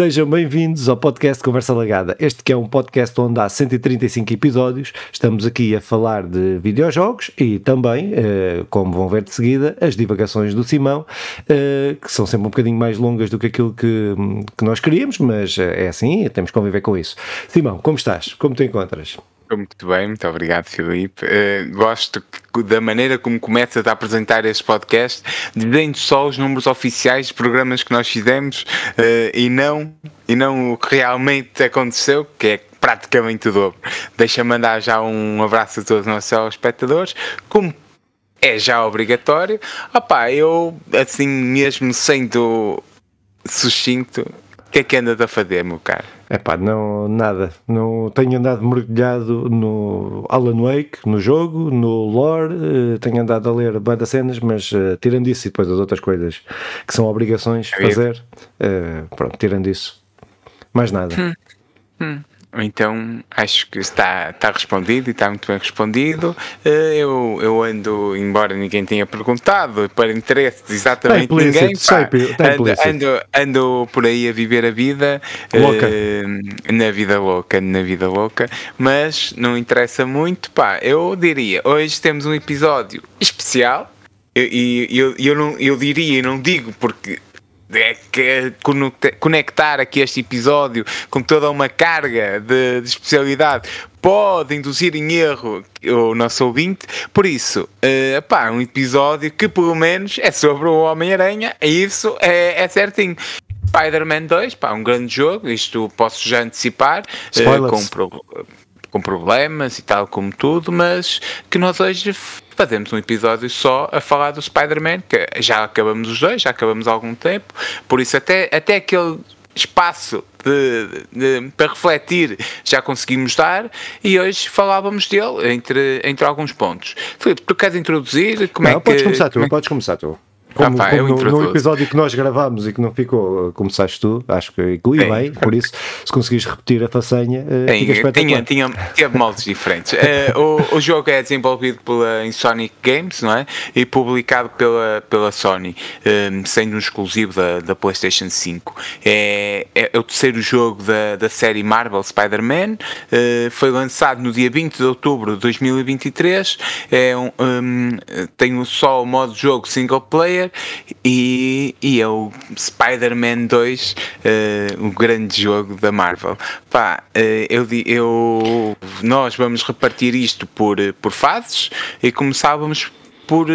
Sejam bem-vindos ao podcast Conversa Lagada. Este que é um podcast onde há 135 episódios. Estamos aqui a falar de videojogos e também, eh, como vão ver de seguida, as divagações do Simão, eh, que são sempre um bocadinho mais longas do que aquilo que, que nós queríamos, mas eh, é assim, temos que conviver com isso. Simão, como estás? Como te encontras? Estou muito bem, muito obrigado, Filipe. Uh, gosto da maneira como começas a apresentar este podcast, dizendo só os números oficiais de programas que nós fizemos uh, e, não, e não o que realmente aconteceu, que é praticamente o dobro. Deixa mandar já um abraço a todos os nossos espectadores. Como é já obrigatório, opá, eu assim mesmo sendo sucinto, o que é que andas a fazer, meu caro? É pá, não, nada. Não tenho andado mergulhado no Alan Wake, no jogo, no lore, uh, tenho andado a ler banda cenas, mas uh, tirando isso e depois as outras coisas que são obrigações fazer, uh, pronto, tirando isso, mais nada. Hum. Hum. Então acho que está, está respondido e está muito bem respondido. Eh, eu, eu ando, embora ninguém tenha perguntado, para interesse de exatamente ninguém, pá, ando, ando, ando, por aí a viver a vida uh, na vida louca, na vida louca, mas não interessa muito. Pá, eu diria, hoje temos um episódio especial. E eu, eu, eu, não, eu diria, e não digo porque é que conectar aqui este episódio com toda uma carga de, de, especialidade pode induzir em erro o nosso ouvinte. Por isso, uh, pá, um episódio que pelo menos é sobre o Homem-Aranha, e isso é, é certinho. Spider-Man 2, pá, um grande jogo, isto posso já antecipar, uh, com, pro, com problemas e tal como tudo, mas que nós hoje fazemos um episódio só a falar do Spider-Man, que já acabamos os dois, já acabamos há algum tempo, por isso até, até aquele espaço de, de, para refletir já conseguimos dar e hoje falávamos dele entre, entre alguns pontos. Filipe, tu queres introduzir? Como não, é que, podes começar tu, é... podes começar tu. Como, ah, pá, como no, no, episódio que nós gravámos e que não ficou, começaste tu, acho que inclui bem, por isso, se conseguires repetir a façanha, uh, fica espetacular. Tinha, tinha, tinha moldes diferentes. Uh, o, o jogo é desenvolvido pela Insonic Games, não é? E publicado pela, pela Sony, um, sendo um exclusivo da, da PlayStation 5. É, é, é, o terceiro jogo da, da série Marvel Spider-Man, uh, foi lançado no dia 20 de outubro de 2023. É um, um, tem só o modo de jogo single player player e, e é o Spider-Man 2, uh, o grande jogo da Marvel. Pá, uh, eu, eu, nós vamos repartir isto por, por fases e começávamos por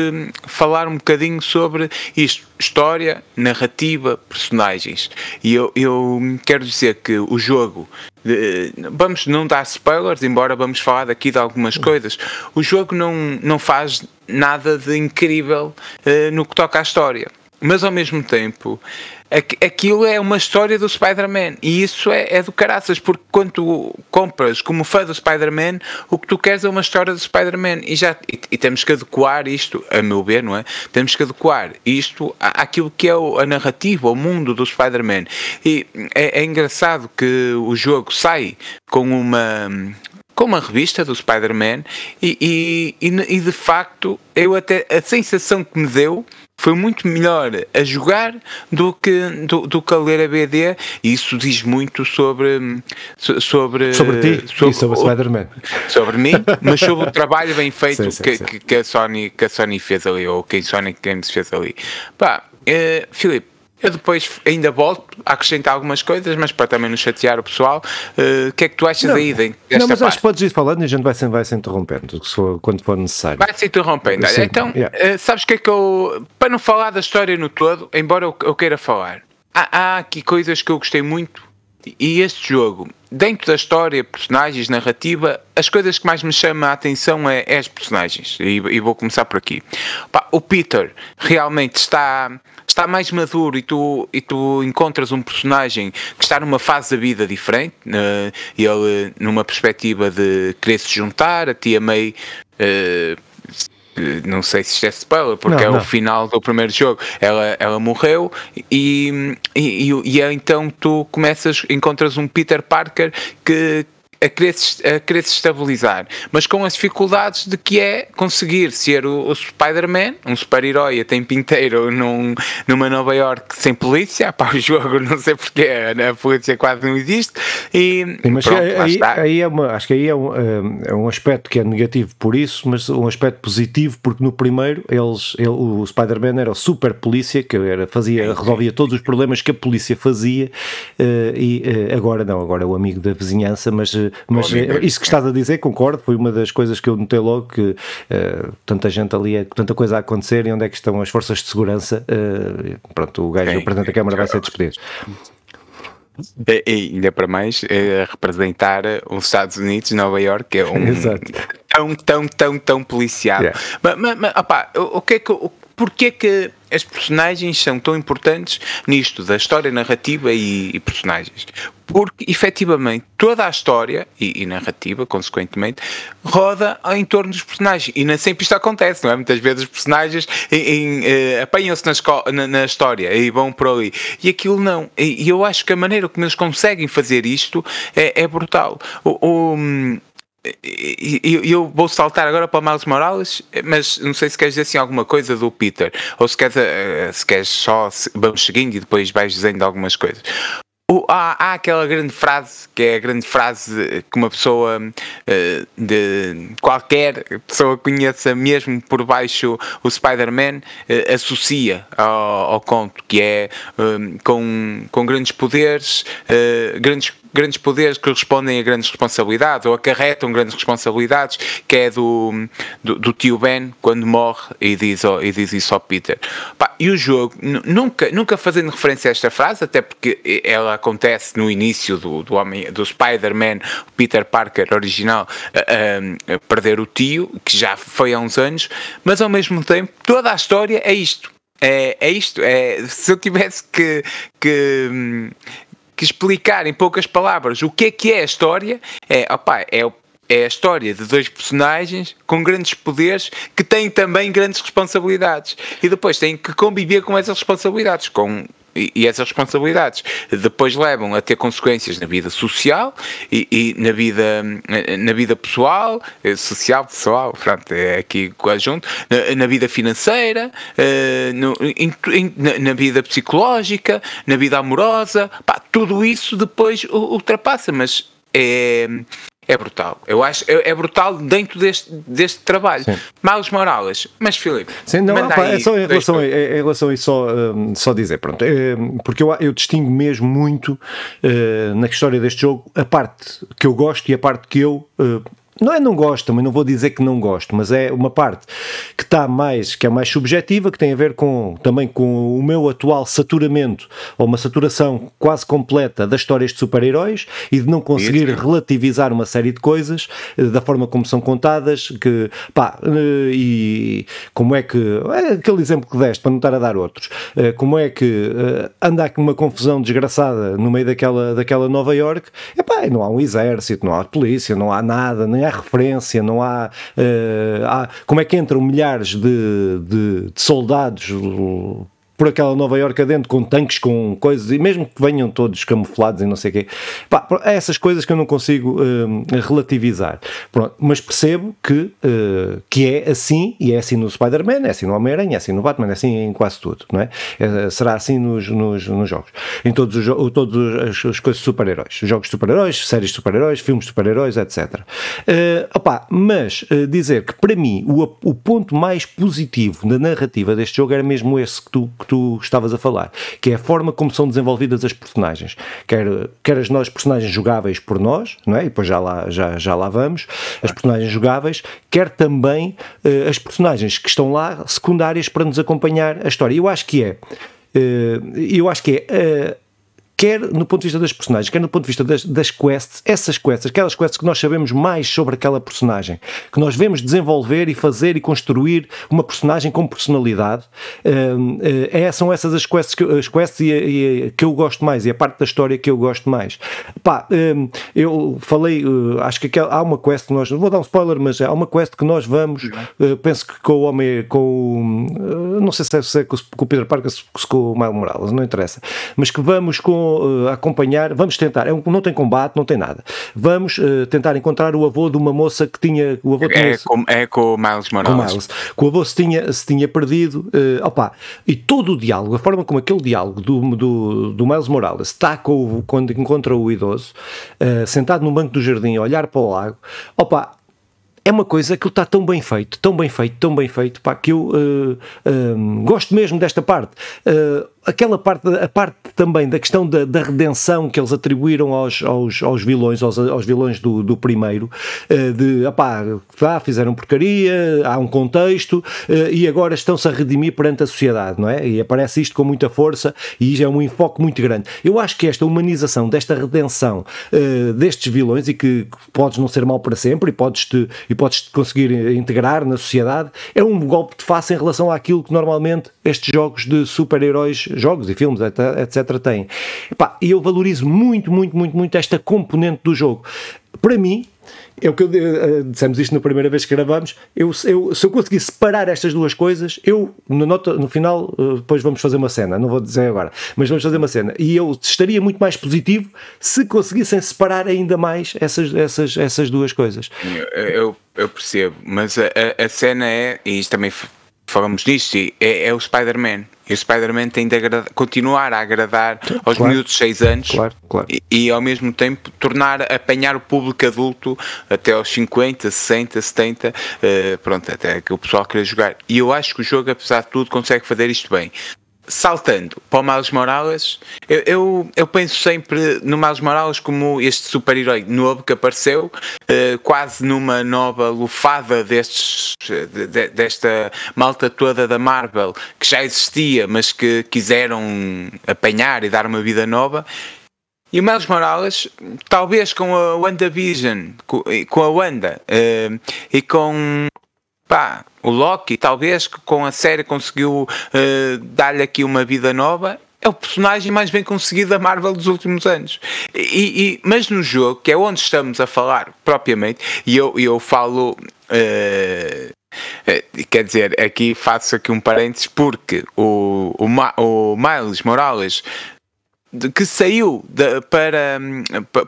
falar um bocadinho sobre isto: história, narrativa, personagens. E eu, eu quero dizer que o jogo. Uh, vamos não dar spoilers, embora vamos falar daqui de algumas coisas. O jogo não, não faz nada de incrível uh, no que toca à história mas ao mesmo tempo aquilo é uma história do Spider-Man e isso é, é do caraças, porque quando tu compras como fã do Spider-Man, o que tu queres é uma história do Spider-Man e, já, e, e, temos que adequar isto, a meu ver, não é? Temos que adequar isto àquilo que é o, a narrativa, o mundo do Spider-Man. E é, é engraçado que o jogo sai com uma com uma revista do Spider-Man e, e, e, de facto eu até a sensação que me deu foi muito melhor a jogar do que, do, do que a ler a BD e isso diz muito sobre sobre, sobre ti sobre, e sobre Spider-Man sobre mim, mas sobre o trabalho bem feito sim, sim, que, sim. Que, a Sony, que a Sony fez ali, ou que a Sonic Games fez ali pá, uh, Filipe eu depois ainda volto a acrescentar algumas coisas, mas para também não chatear o pessoal, uh, o que é que tu achas não, aí desta Não, mas parte? acho que podes ir falando e a gente vai se, vai se interrompendo quando for necessário. Vai se interrompendo. Sim, então, yeah. uh, sabes o que é que eu. Para não falar da história no todo, embora eu, eu queira falar, há, há aqui coisas que eu gostei muito e este jogo, dentro da história, personagens, narrativa, as coisas que mais me chamam a atenção é, é as personagens. E, e, vou começar por aqui. Pá, o Peter realmente está, está mais maduro e tu, e tu encontras um personagem que está numa fase da vida diferente. Uh, ele, numa perspectiva de querer se juntar, a tia May. Uh, não sei se isto é spoiler, porque não, é não. o final do primeiro jogo. Ela, ela morreu e, e, e, e, então tu começas, encontras um Peter Parker que, a querer, se, a querer se estabilizar, mas com as dificuldades de que é conseguir ser o, o Spider-Man, um super-herói a tempo inteiro num, numa Nova York sem polícia, para o jogo não sei porque a polícia quase não existe, e Sim, mas pronto, aí, aí, é uma, acho que aí é um, é um aspecto que é negativo por isso, mas um aspecto positivo porque no primeiro eles, ele, o Spider-Man era o super polícia, que era, fazia, resolvia todos os problemas que a polícia fazia, uh, e uh, agora não, agora é o amigo da vizinhança, mas mas é, isso que estás a dizer, concordo, foi uma das coisas que eu notei logo que uh, tanta gente ali, é, tanta coisa a acontecer e onde é que estão as forças de segurança. Uh, pronto, o gajo, o Presidente da Câmara vai ser despedido. E, e ainda para mais, é representar os Estados Unidos, Nova York, que é um Exato. tão, tão, tão, tão policiado. Yeah. Mas, mas, mas opa, o, o que é que. O, Porquê que as personagens são tão importantes nisto da história narrativa e, e personagens? Porque efetivamente toda a história e, e, narrativa, consequentemente, roda em torno dos personagens. E nem sempre isto acontece, não é? Muitas vezes os personagens uh, apanham-se na, na, história e vão por ali. E aquilo não. E, eu acho que a maneira como eles conseguem fazer isto é, é brutal. O, o, eu, eu vou saltar agora para Miles Morales, mas não sei se queres dizer assim alguma coisa do Peter, ou se queres, eh, se queres só vamos seguindo e depois vais dizendo algumas coisas. O, há, há, aquela grande frase que é a grande frase que uma pessoa uh, de qualquer pessoa conheça mesmo por baixo o Spider-Man uh, associa ao, ao, conto que é com, com grandes poderes, grandes grandes poderes que respondem a grandes responsabilidades ou acarretam grandes responsabilidades, que é do, do, do tio Ben quando morre e diz, e diz isso ao Peter. Pá, e o jogo, nunca, nunca fazendo referência a esta frase, até porque ela acontece no início do, do, homem, do Spider-Man, Peter Parker original, a, a, a perder o tio, que já foi há uns anos, mas ao mesmo tempo toda a história é isto. É, é isto. É, se eu tivesse que, que, hum, que explicar em poucas palavras o que é que é a história, é, opa, é, é a história de dois personagens com grandes poderes que têm também grandes responsabilidades. E depois têm que conviver com essas responsabilidades, com e, essas responsabilidades depois levam a ter consequências na vida social e, e na vida na vida pessoal, eh, social, pessoal, pronto, é aqui conjunto, na, na vida financeira, uh, no, in, in, na, na, vida psicológica, na vida amorosa, pá, tudo isso depois ultrapassa, mas é, é brutal. Eu acho é, é brutal dentro deste, deste trabalho. Sim. Morales, mas Filipe. Sim, não, opa, é só em relação, a, em relação a isso, só, um, só dizer, pronto, é, porque eu, eu distingo mesmo muito uh, na história deste jogo a parte que eu gosto e a parte que eu. Uh, não é não gosto, mas não vou dizer que não gosto, mas é uma parte que está mais, que é mais subjetiva, que tem a ver com também com o meu atual saturamento, ou uma saturação quase completa das histórias de super-heróis e de não conseguir Isso. relativizar uma série de coisas eh, da forma como são contadas, que pá, eh, e como é que, é aquele exemplo que deste, para não estar a dar outros, eh, como é que anda aqui uma confusão desgraçada no meio daquela, daquela Nova York, é pá, não há um exército, não há polícia, não há nada, nem há referência, não há, uh, há como é que entram milhares de, de, de soldados por aquela Nova Iorque adentro com tanques, com coisas, e mesmo que venham todos camuflados e não sei o quê, pá, é essas coisas que eu não consigo uh, relativizar. Pronto, mas percebo que, uh, que é assim, e é assim no Spider-Man, é assim no Homem-Aranha, é assim no Batman, é assim em quase tudo, não é? é será assim nos, nos, nos, jogos, em todos os, todos as, as coisas de super-heróis, jogos de super-heróis, séries de super-heróis, filmes de super-heróis, etc. Uh, opa, mas dizer que para mim o, o ponto mais positivo na narrativa deste jogo era mesmo esse que tu tu estavas a falar, que é a forma como são desenvolvidas as personagens, quer, quer as nós personagens jogáveis por nós, não é? E depois já lá, já, já lá vamos, as personagens jogáveis, quer também uh, as personagens que estão lá secundárias para nos acompanhar a história. Eu acho que é, uh, eu acho que é uh, quer no ponto de vista das personagens, quer no ponto de vista das, das quests, essas quests, aquelas quests que nós sabemos mais sobre aquela personagem, que nós vemos desenvolver e fazer e construir uma personagem com personalidade, uh, uh, são essas as quests, que, as quests e, e, que eu gosto mais e a parte da história que eu gosto mais. Pá, uh, eu falei, acho que há uma quest que nós, vou dar um spoiler, mas há uma quest que nós vamos, penso que com o homem, com não sei se é, se é com o Peter Parker se, se com o Miles Morales, não interessa, mas que vamos com, uh, acompanhar, vamos tentar, é um, não tem combate, não tem nada, vamos uh, tentar encontrar o avô de uma moça que tinha, o avô é, tinha, com, é com o Miles Morales. Com o Miles, que o avô se tinha, se tinha perdido, uh, opa, e todo o diálogo, a forma como aquele diálogo do, do, do Miles Morales está com, quando encontra o idoso, uh, sentado num banco do jardim a olhar para o lago, opa, é uma coisa que está tão bem feito, tão bem feito, tão bem feito, pá, que eu uh, uh, gosto mesmo desta parte. Uh, aquela parte, a parte também da questão da, da redenção que eles atribuíram aos, aos, aos vilões, aos, aos vilões do, do primeiro, uh, de apá, ah, fizeram porcaria, há um contexto uh, e agora estão-se a redimir perante a sociedade, não é? E aparece isto com muita força e é um enfoque muito grande. Eu acho que esta humanização, desta redenção uh, destes vilões e que podes não ser mal para sempre e podes-te e podes conseguir integrar na sociedade, é um golpe de face em relação àquilo que normalmente estes jogos de super-heróis jogos e filmes, etc., têm. E eu valorizo muito, muito, muito, muito esta componente do jogo. Para mim, é o que eu, uh, dissemos isto na primeira vez que gravamos. Eu, eu, se eu conseguir separar estas duas coisas, eu no, nota, no final, uh, depois vamos fazer uma cena, não vou dizer agora, mas vamos fazer uma cena. E eu estaria muito mais positivo se conseguissem separar ainda mais essas, essas, essas duas coisas. Eu, eu, eu percebo, mas a, a, cena é, e isto também falamos disto, é, é o Spider-Man. E o Spider-Man tem de agradar, continuar a agradar aos claro, miúdos de 6 anos claro, claro. E, e, ao mesmo tempo tornar, apanhar o público adulto até aos 50, 60, 70, uh, pronto, até que o pessoal queira jogar. E eu acho que o jogo, apesar de tudo, consegue fazer isto bem saltando para o Miles Morales, eu, eu, eu, penso sempre no Miles Morales como este super-herói novo que apareceu, uh, quase numa nova lufada destes, de, desta malta toda da Marvel, que já existia, mas que quiseram apanhar e dar uma vida nova. E o Miles Morales, talvez com a WandaVision, com, com a Wanda uh, e com pá, o Loki, talvez com a série conseguiu uh, dar-lhe aqui uma vida nova. É o personagem mais bem conseguido da Marvel dos últimos anos. E, e, mas no jogo, que é onde estamos a falar propriamente, e eu, eu falo. Uh, quer dizer, aqui faço aqui um parênteses porque o, o, o Miles Morales que saiu da, para,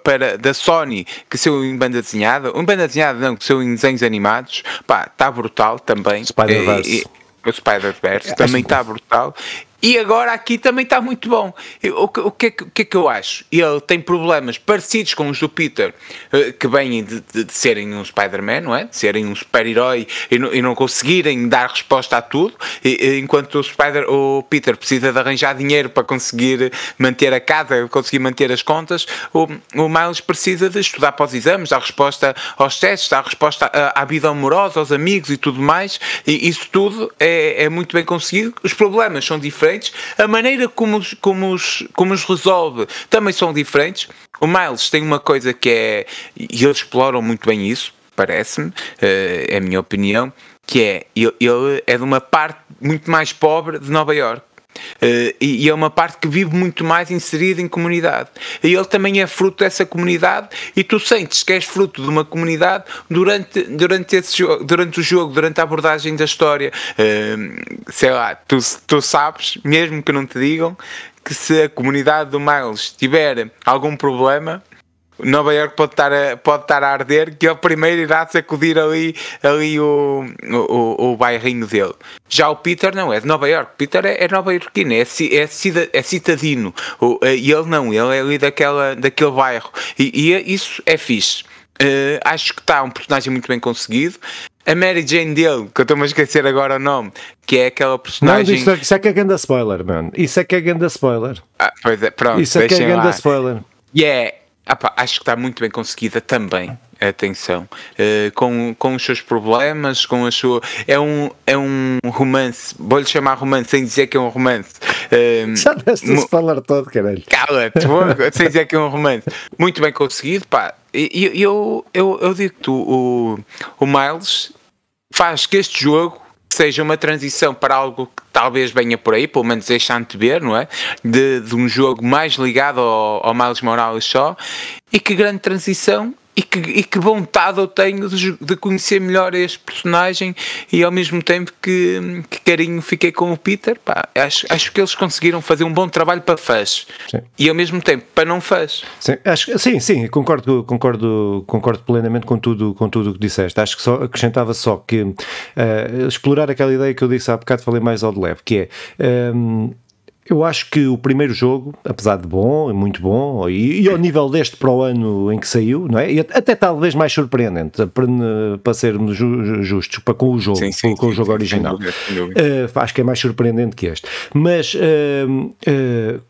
para, da Sony, que saiu em banda desenhada, em banda desenhada não, que saiu em desenhos animados, pá, está brutal também. Spider-Verse. O Spider-Verse também está brutal. E agora aqui também está muito bom. O, o, que é que, o que é que eu acho? Ele tem problemas parecidos com os do Peter, eh, que vêm de, de, de serem um Spider-Man, não é? De serem um super-herói e, e, não conseguirem dar resposta a tudo, e, enquanto o, Spider, o Peter precisa de arranjar dinheiro para conseguir manter a casa, conseguir manter as contas, o, o Miles precisa de estudar para os exames, dar resposta aos testes, dar resposta à, à vida amorosa, aos amigos e tudo mais, e isso tudo é, é muito bem conseguido. Os problemas são diferentes diferentes, a maneira como os, como os, como os resolve também são diferentes. O Miles tem uma coisa que é, e eles exploram muito bem isso, parece-me, eh, é a minha opinião, que é, ele é de uma parte muito mais pobre de Nova York. Uh, e, é uma parte que vive muito mais inserida em comunidade. E ele também é fruto dessa comunidade e tu sentes que és fruto de uma comunidade durante, durante, esse durante o jogo, durante a abordagem da história. Uh, sei lá, tu, tu sabes, mesmo que não te digam, que se a comunidade do Miles tiver algum problema, Nova York pode estar a, pode estar a arder, que ele primeiro irá sacudir ali, ali o, o, o bairrinho dele. Já o Peter não é de Nova York, Peter é, é Nova Yorkino, é, é, cida, é citadino. Eh, e ele não, ele é ali daquela, daquele bairro. E, e é, isso é fixe. Uh, acho que está um personagem muito bem conseguido. A Mary Jane dele, que eu estou-me a esquecer agora o nome, que é aquela personagem. Não, é, isso é que é grande spoiler, mano. Isso é que é grande spoiler. Ah, pois é, pronto. Isso é que é grande spoiler. Yeah. Ah pá, acho que está muito bem conseguida também. Atenção, uh, com, com os seus problemas, com a sua. É um, é um romance, vou-lhe chamar romance sem dizer que é um romance. Uh, Já deste mo... falar todo, caralho. Cala-te, sem dizer que é um romance. Muito bem conseguido, pá. E eu, eu, eu digo que o, o Miles faz que este jogo seja uma transição para algo que talvez venha por aí, pelo menos deixando-te ver, não é? De, de, um jogo mais ligado ao, ao Miles Morales só, e que grande transição e que, e que vontade eu tenho de, de, conhecer melhor este personagem e ao mesmo tempo que, que carinho fiquei com o Peter, pá, acho, acho que eles conseguiram fazer um bom trabalho para fãs e ao mesmo tempo para não fãs. Sim, acho, sim, sim, concordo, concordo, concordo plenamente com tudo com tudo o que disseste. Acho que só acrescentava só que uh, explorar aquela ideia que eu disse há bocado, falei mais ao de leve, que é um, eu acho que o primeiro jogo, apesar de bom, é muito bom, e, e, ao nível deste para o ano em que saiu, não é? E até talvez mais surpreendente, para, para sermos justos para com o jogo, sim, sim, com, com sim, o jogo original. Uh, acho que é mais surpreendente que este. Mas uh, uh,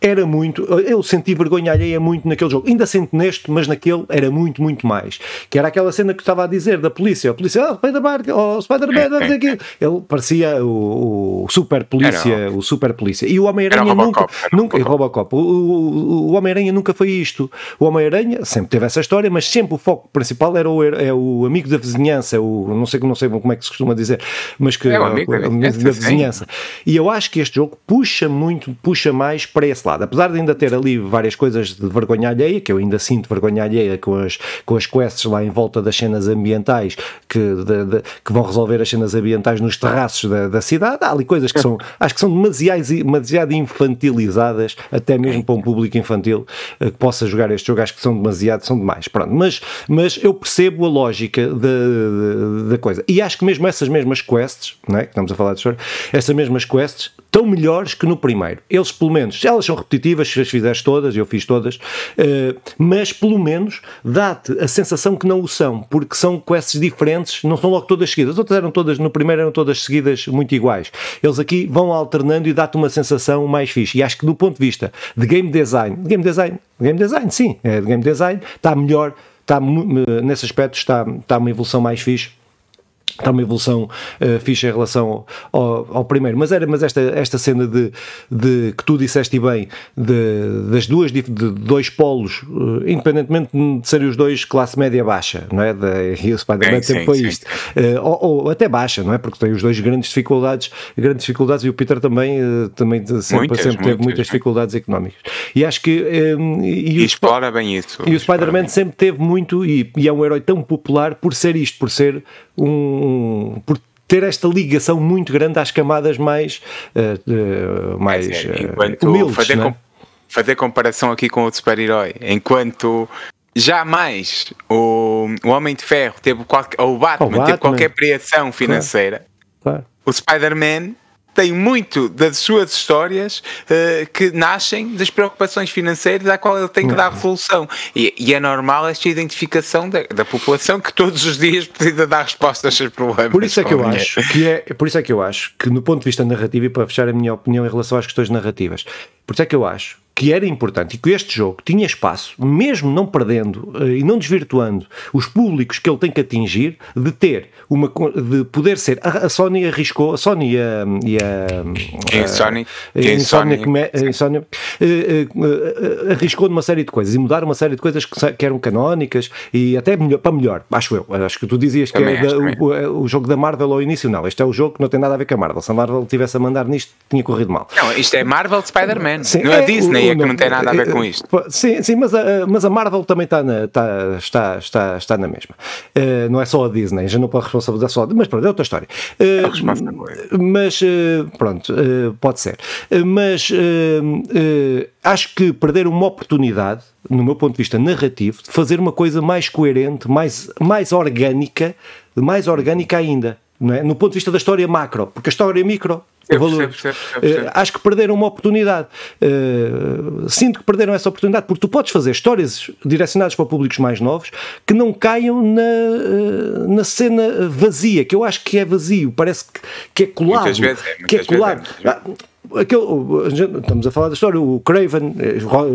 era muito. Eu senti vergonha alheia muito naquele jogo. Ainda sinto neste, mas naquele era muito, muito mais. Que era aquela cena que estava a dizer da polícia. A polícia, ah, Spider-Man, oh, Spider-Man. Ele parecia o, o super polícia, era, o super polícia. E o Homem-Aranha nunca. nunca Robocop. O, o, o Homem-Aranha nunca foi isto. O Homem-Aranha sempre teve essa história, mas sempre o foco principal era o, é o amigo da vizinhança, o, não sei, não sei como é que se costuma dizer, mas que é o, amigo da vizinhança. E eu acho que este jogo puxa muito, puxa mais para esse lado. Apesar de ainda ter ali várias coisas de vergonha alheia, que eu ainda sinto vergonha alheia com as, com as quests lá em volta das cenas ambientais que, de, de, que vão resolver as cenas ambientais nos terraços da, da cidade, há ali coisas que são, acho que são demasiado, demasiado infantilizadas, até mesmo para um público infantil eh, que possa jogar este jogo, acho que são demasiado, são demais. Pronto, mas, mas eu percebo a lógica da, da coisa. E acho que mesmo essas mesmas quests, não é? que estamos a falar de história, essas mesmas quests estão melhores que no primeiro. Eles, pelo menos, elas são repetitivas, se as fizeres todas, eu fiz todas, uh, mas pelo menos dá-te a sensação que não o são, porque são quests diferentes, não são logo todas seguidas. As outras eram todas, no primeiro eram todas seguidas muito iguais. Eles aqui vão alternando e dá-te uma sensação mais fixe. E acho que do ponto de vista de game design, de game design, game design, sim, é de game design, está melhor, está, nesse aspecto está, está uma evolução mais fixe está uma evolução uh, fixe em relação ao, ao, primeiro, mas era mas esta, esta cena de, de que tu disseste bem de, das duas de, de dois polos, uh, independentemente de serem os dois classe média baixa, não é? Da, e o Spider-Man sempre foi isto, uh, ou, ou, até baixa, não é? Porque tem os dois grandes dificuldades, grandes dificuldades e o Peter também, também sempre, muitas, sempre teve muitas dificuldades económicas. E acho que e, e, explora bem isso. E o Spider-Man sempre teve muito e, e é um herói tão popular por ser isto, por ser um, por ter esta ligação muito grande às camadas mais, uh, uh, mais uh, humildes. Fazer, né? com, fazer comparação aqui com outro super-herói, enquanto jamais o, o Homem de Ferro teve qualquer, ou o Batman, o Batman. teve qualquer criação financeira, claro. Claro. o Spider-Man tem muito das suas histórias uh, que nascem das preocupações financeiras à qual ele tem que dar resolução. E, e é normal esta identificação da, da, população que todos os dias precisa dar respostas aos seus problemas. Por isso é que eu acho que é, por isso é que eu acho que no ponto de vista narrativo e para fechar a minha opinião em relação às questões narrativas, por isso é que eu acho que era importante e que este jogo tinha espaço, mesmo não perdendo uh, e não desvirtuando os públicos que ele tem que atingir, de ter uma de poder ser. A, a Sony arriscou, a Sony e a. E a, a, Sony, Sony, Sony uh, arriscou numa série de coisas e mudar uma série de coisas que, que eram canónicas e até melhor, para melhor, acho eu. Acho que tu dizias que é o, o, jogo da Marvel ao início, não. Este é o jogo que não tem nada a ver com a Marvel. Se a Marvel tivesse a mandar nisto, tinha corrido mal. Não, isto é Marvel Spider-Man, não é, é Disney é que não tem nada a ver com isto. Sim, sim mas, a, mas a Marvel também está na, está, está, está, está na mesma. Uh, não é só a Disney, já não pode responsabilizar só. Mas pronto, é outra história. Uh, mas pronto, pode ser. mas acho que perder uma oportunidade, no meu ponto de vista narrativo, de fazer uma coisa mais coerente, mais, mais orgânica, mais orgânica ainda. É? No ponto de vista da história macro, porque a história micro valor. Uh, acho que perderam uma oportunidade. Uh, sinto que perderam essa oportunidade, porque tu podes fazer histórias direcionadas para públicos mais novos que não caiam na, uh, na cena vazia, que eu acho que é vazio, parece que, que é colado. Muitas vezes, é, que é colado. Vezes, é, Aquele, estamos a falar da história, o Craven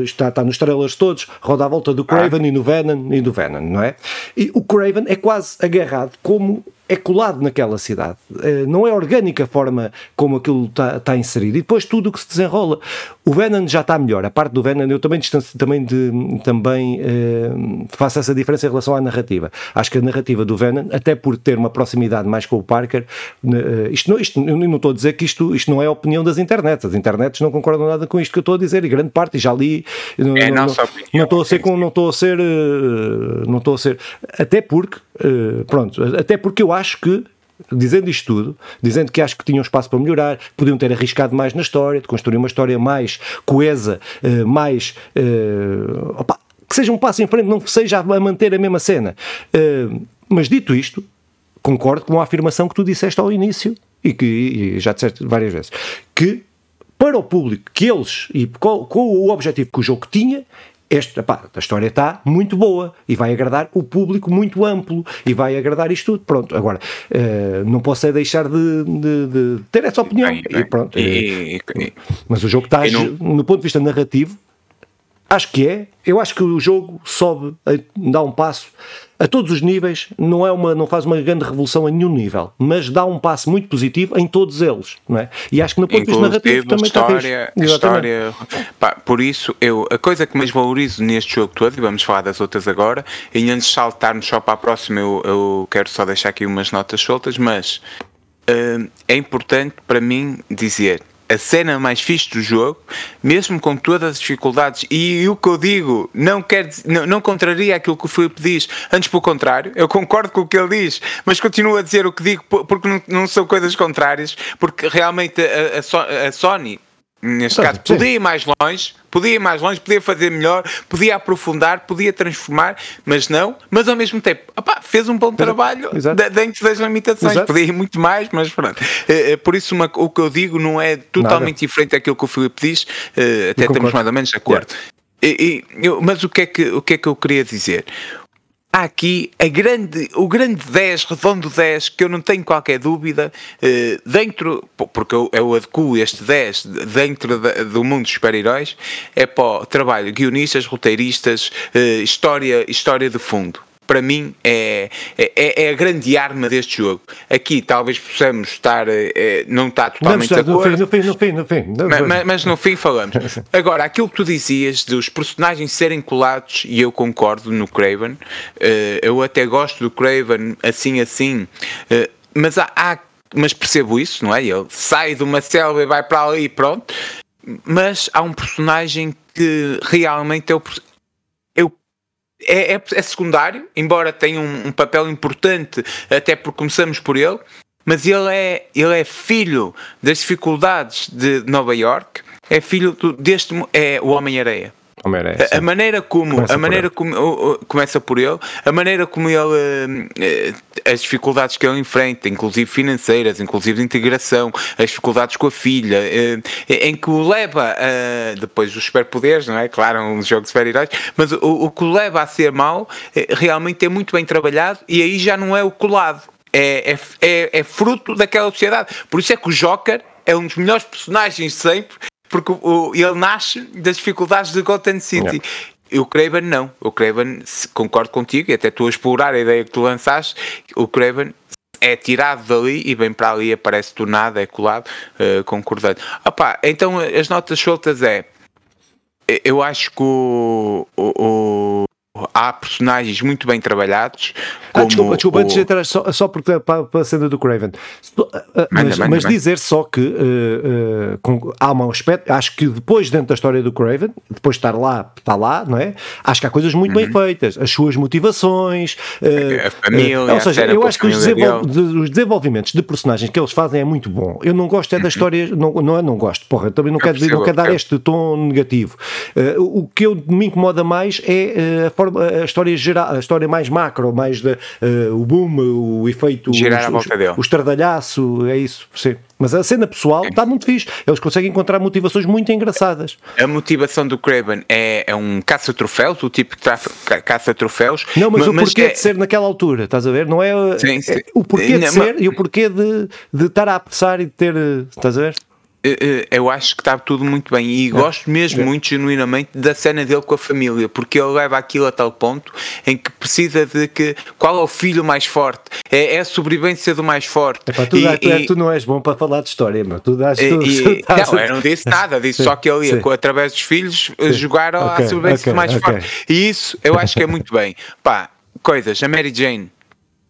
está, está nos trailers todos, roda à volta do Craven ah. e, no Venom, e do Venom, não é? E o Craven é quase agarrado como é colado naquela cidade. Eh, não é orgânica a forma como aquilo está tá inserido. E depois tudo o que se desenrola. O Venom já está melhor. A parte do Venom eu também distancio, também, de, também eh, faço essa diferença em relação à narrativa. Acho que a narrativa do Venom, até por ter uma proximidade mais com o Parker, eh, isto, não, isto eu não estou a dizer que isto, isto não é a opinião das internets. As internets não concordam nada com isto que eu estou a dizer, e grande parte, e já li. É não, não, não estou a ser não estou a ser, não estou a ser, até porque, pronto, até porque eu acho que dizendo isto tudo, dizendo que acho que tinham espaço para melhorar, podiam ter arriscado mais na história, de construir uma história mais coesa, uh, mais. Uh, opa, que seja um passo em frente, não seja a manter a mesma cena. Uh, mas dito isto, concordo com a afirmação que tu disseste ao início e que e já disseste várias vezes, que para o público que eles, e com, com o objetivo que o jogo tinha, este, epá, a história está muito boa e vai agradar o público muito amplo e vai agradar isto tudo. Pronto, agora, uh, não posso é deixar de, de, de, ter essa opinião. Bem, bem. E pronto, e, e, mas o jogo está, não... no ponto de vista narrativo, acho que é. Eu acho que o jogo sobe, dá um passo a todos os níveis, não, é uma, não faz uma grande revolução a nenhum nível, mas dá um passo muito positivo em todos eles, não é? E acho que no ponto de narrativo também história, está história, pá, Por isso, eu, a coisa que mais valorizo neste jogo todo, e vamos falar das outras agora, e antes de saltarmos só para a próxima, eu, eu quero só deixar aqui umas notas soltas, mas uh, é importante para mim dizer a cena mais fixe do jogo, mesmo com todas as dificuldades, e o que eu digo não, quer, não, não contraria aquilo que o Filipe diz, antes pelo contrário, eu concordo com o que ele diz, mas continuo a dizer o que digo porque não, não são coisas contrárias, porque realmente a, a, a Sony neste caso, podia ir mais longe, podia ir mais longe, podia fazer melhor, podia aprofundar, podia transformar, mas não, mas ao mesmo tempo, opá, fez um bom trabalho dentro das limitações, Exato. podia ir muito mais, mas pronto. É, é, por isso uma, o que eu digo não é totalmente Nada. diferente daquilo que o Filipe diz, uh, até estamos mais ou menos de acordo. Yeah. E, e, eu, mas o que, é que, o que é que eu queria dizer? Há aqui a grande, o grande 10, redondo 10, que eu não tenho qualquer dúvida, eh, dentro, porque eu, eu adequo este 10 dentro do mundo dos super-heróis, é para o trabalho guionistas, roteiristas, eh, história, história de fundo para mim é, é, é, a grande arma deste jogo. Aqui talvez possamos estar, é, não está totalmente de acordo. No fim, no fim, no fim. No fim. Mas, mas, no fim falamos. Agora, aquilo que tu dizias dos personagens serem colados, e eu concordo no Craven, uh, eu até gosto do Craven assim assim, mas há, há, mas percebo isso, não é? Ele sai de uma selva e vai para ali e pronto. Mas há um personagem que realmente é o, é, é, é secundário, embora tenha um, um, papel importante, até porque começamos por ele, mas ele é, ele é filho das dificuldades de Nova York, é filho do, deste é o Homem-Areia. A, a, maneira como começa a maneira como começa por ele, a maneira como ele uh, as dificuldades que ele enfrenta, inclusive financeiras, inclusive de integração, as dificuldades com a filha, em que o leva a depois os superpoderes, não é? Claro, um jogo de super-heróis, mas o, o que o leva a ser mau realmente é muito bem trabalhado e aí já não é o colado. É, é, é, é fruto daquela sociedade. Por isso é que o Joker é um dos melhores personagens sempre porque o, ele nasce das dificuldades de Gotham City. Yeah. O Craven não. O Craven, concordo contigo, e até estou a explorar a ideia que tu lançaste, o Craven é tirado dali e vem para ali, aparece do nada, é colado, uh, concordando. Opa, então as notas soltas é. Eu acho que o, o, há personagens muito bem trabalhados. ah, desculpa, desculpa, o... antes de entrar, só, só porque para, para a cena do Craven, uh, mas, manda, mas dizer só que uh, uh, com, há um aspecto, acho que depois dentro da história do Craven, depois de estar lá, está lá, não é? Acho que há coisas muito uhum. bem feitas, as suas motivações, a família, ou seja, eu acho que os, desenvol os, desenvolvimentos de personagens que eles fazem é muito bom. Eu não gosto é da uhum. história, não, não é não gosto, porra, também não, quero, não quero dar este tom negativo. o que eu, me incomoda mais é a forma forma, a história geral, a história mais macro, mais de, uh, o boom, o efeito, Girar os, o estardalhaço, é isso, sim. Mas a cena pessoal está muito fixe. Eles conseguem encontrar motivações muito engraçadas. A motivação do Craven é, é um caça-troféus, o tipo que caça-troféus. Não, mas, mas o porquê é... de ser naquela altura, estás a ver? Não é, sim, sim. é o porquê de não, ser mas... e o porquê de, de estar a apressar e de ter. Estás a ver? Eh, eh, eu acho que está tudo muito bem e é. gosto mesmo é. muito genuinamente da cena dele com a família, porque ele leva aquilo a tal ponto em que precisa de que qual é o filho mais forte, é, é a sobrevivência do mais forte. Epá, tu, e, dá, é, tu, não és bom para falar de história, meu. tu dás tudo. E, não, eu não disse nada, disse sim, só que ele ia, através dos filhos, sim. jogar okay, a sobrevivência okay, do mais okay. forte. E isso eu acho que é muito bem. Pá, coisas, a Mary Jane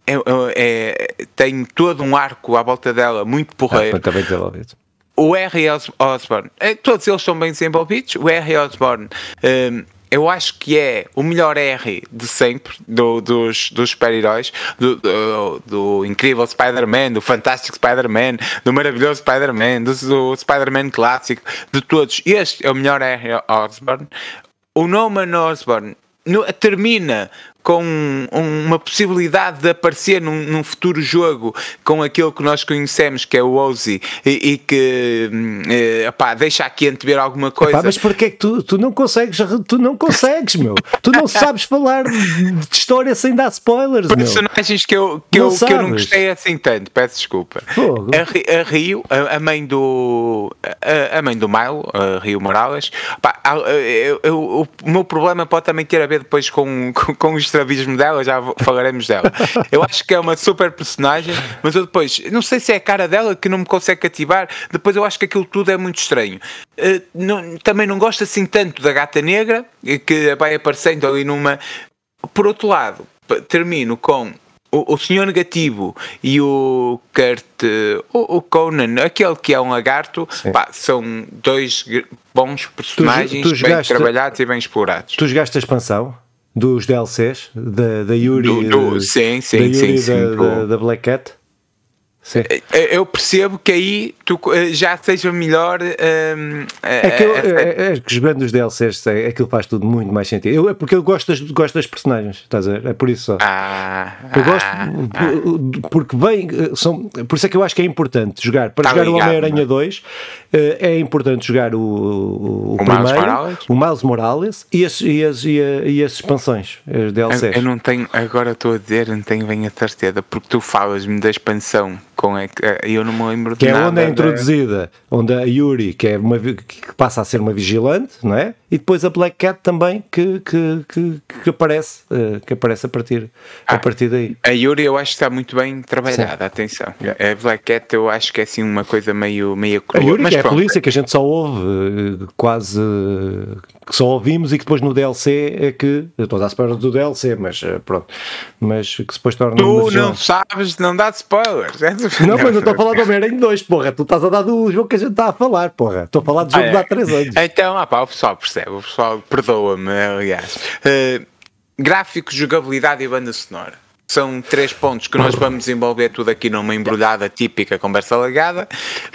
é, é, tem todo um arco à volta dela muito porreiro. Ah, o R. Osborne, eh, todos eles são bem desenvolvidos. O R. Osborne, um, eu acho que é o melhor R de sempre do, dos, dos super-heróis, do, do, do, incrível Spider-Man, do fantástico Spider-Man, do maravilhoso Spider-Man, do, do Spider-Man clássico, de todos. Este é o melhor R. Osborne. O Norman Osborn no, termina com uma possibilidade de aparecer num, num, futuro jogo com aquele que nós conhecemos, que é o Ozzy, e, e que eh, epá, deixa aqui antever alguma coisa. Epá, mas porquê é que tu, tu não consegues, tu não consegues, meu? tu não sabes falar de história sem dar spoilers, Personagens que eu, que, eu, que eu não gostei assim tanto, peço desculpa. A, a, Rio, a, a, mãe do a, a, mãe do Milo, a Rio Morales, eu, eu, o meu problema pode também ter a ver depois com, com, com os estrabismo dela, já falaremos dela. Eu acho que é uma super personagem, mas eu depois, não sei se é a cara dela que não me consegue cativar, depois eu acho que aquilo tudo é muito estranho. Uh, não, também não gosto assim tanto da gata negra, que vai aparecendo ali numa. Por outro lado, termino com o, o Senhor Negativo e o Kurt, o, o, Conan, aquele que é um lagarto, pá, são dois bons personagens, tu, tu bem trabalhados e bem explorados. Tu jogaste a expansão? Dos DLCs da, da Yuri, do, do, sim, sim, da, Yuri sim, sim, da, da, da Black Cat Sim. É, é, eu percebo que aí tu eh, já seja melhor. Um, ehm, é, que eu, é, é, que jogando os DLCs, é, aquilo faz tudo muito mais sentido. Eu, é porque eu gosto das, gosto das personagens, estás a ver? É por isso só. Ah, eu gosto, ah, porque bem, eh, são, por isso é que eu acho que é importante jogar. Para tá jogar ligado, o Homem-Aranha 2, eh, é importante jogar o, o, o, o primeiro, Miles o Miles Morales e as, e as, e, a, e as expansões, as DLCs. Eu, eu não tenho, agora estou a dizer, não tenho bem a certeza, porque tu falas-me da expansão com é eu não me lembro que de é onde é introduzida, onde a Yuri que é uma que passa a ser uma vigilante, não é? E depois a Black Cat também que, que, que, que aparece eh, que aparece a partir ah, a partir daí. A Yuri eu acho que está muito bem trabalhada, Sim. atenção. A Black Cat eu acho que é assim uma coisa meio meio crua. A Yuri Mas que é a polícia que a gente só ouve eh, quase que só ouvimos e que depois no DLC é que eu estou a dar spoilers do DLC, mas eh, pronto, mas que depois torna Tu não sabes, não dá spoilers. É não, mas eu estou a falar do Homem-Aranha 2, porra. Tu estás a dar do jogo que a gente está a falar, porra. Estou a falar do jogo ah, é. de há 3 anos. Então, ah, pá, o pessoal percebe, o pessoal perdoa-me, aliás. Uh, gráficos, jogabilidade e banda sonora. São três pontos que nós vamos desenvolver tudo aqui numa embrulhada típica, conversa legada,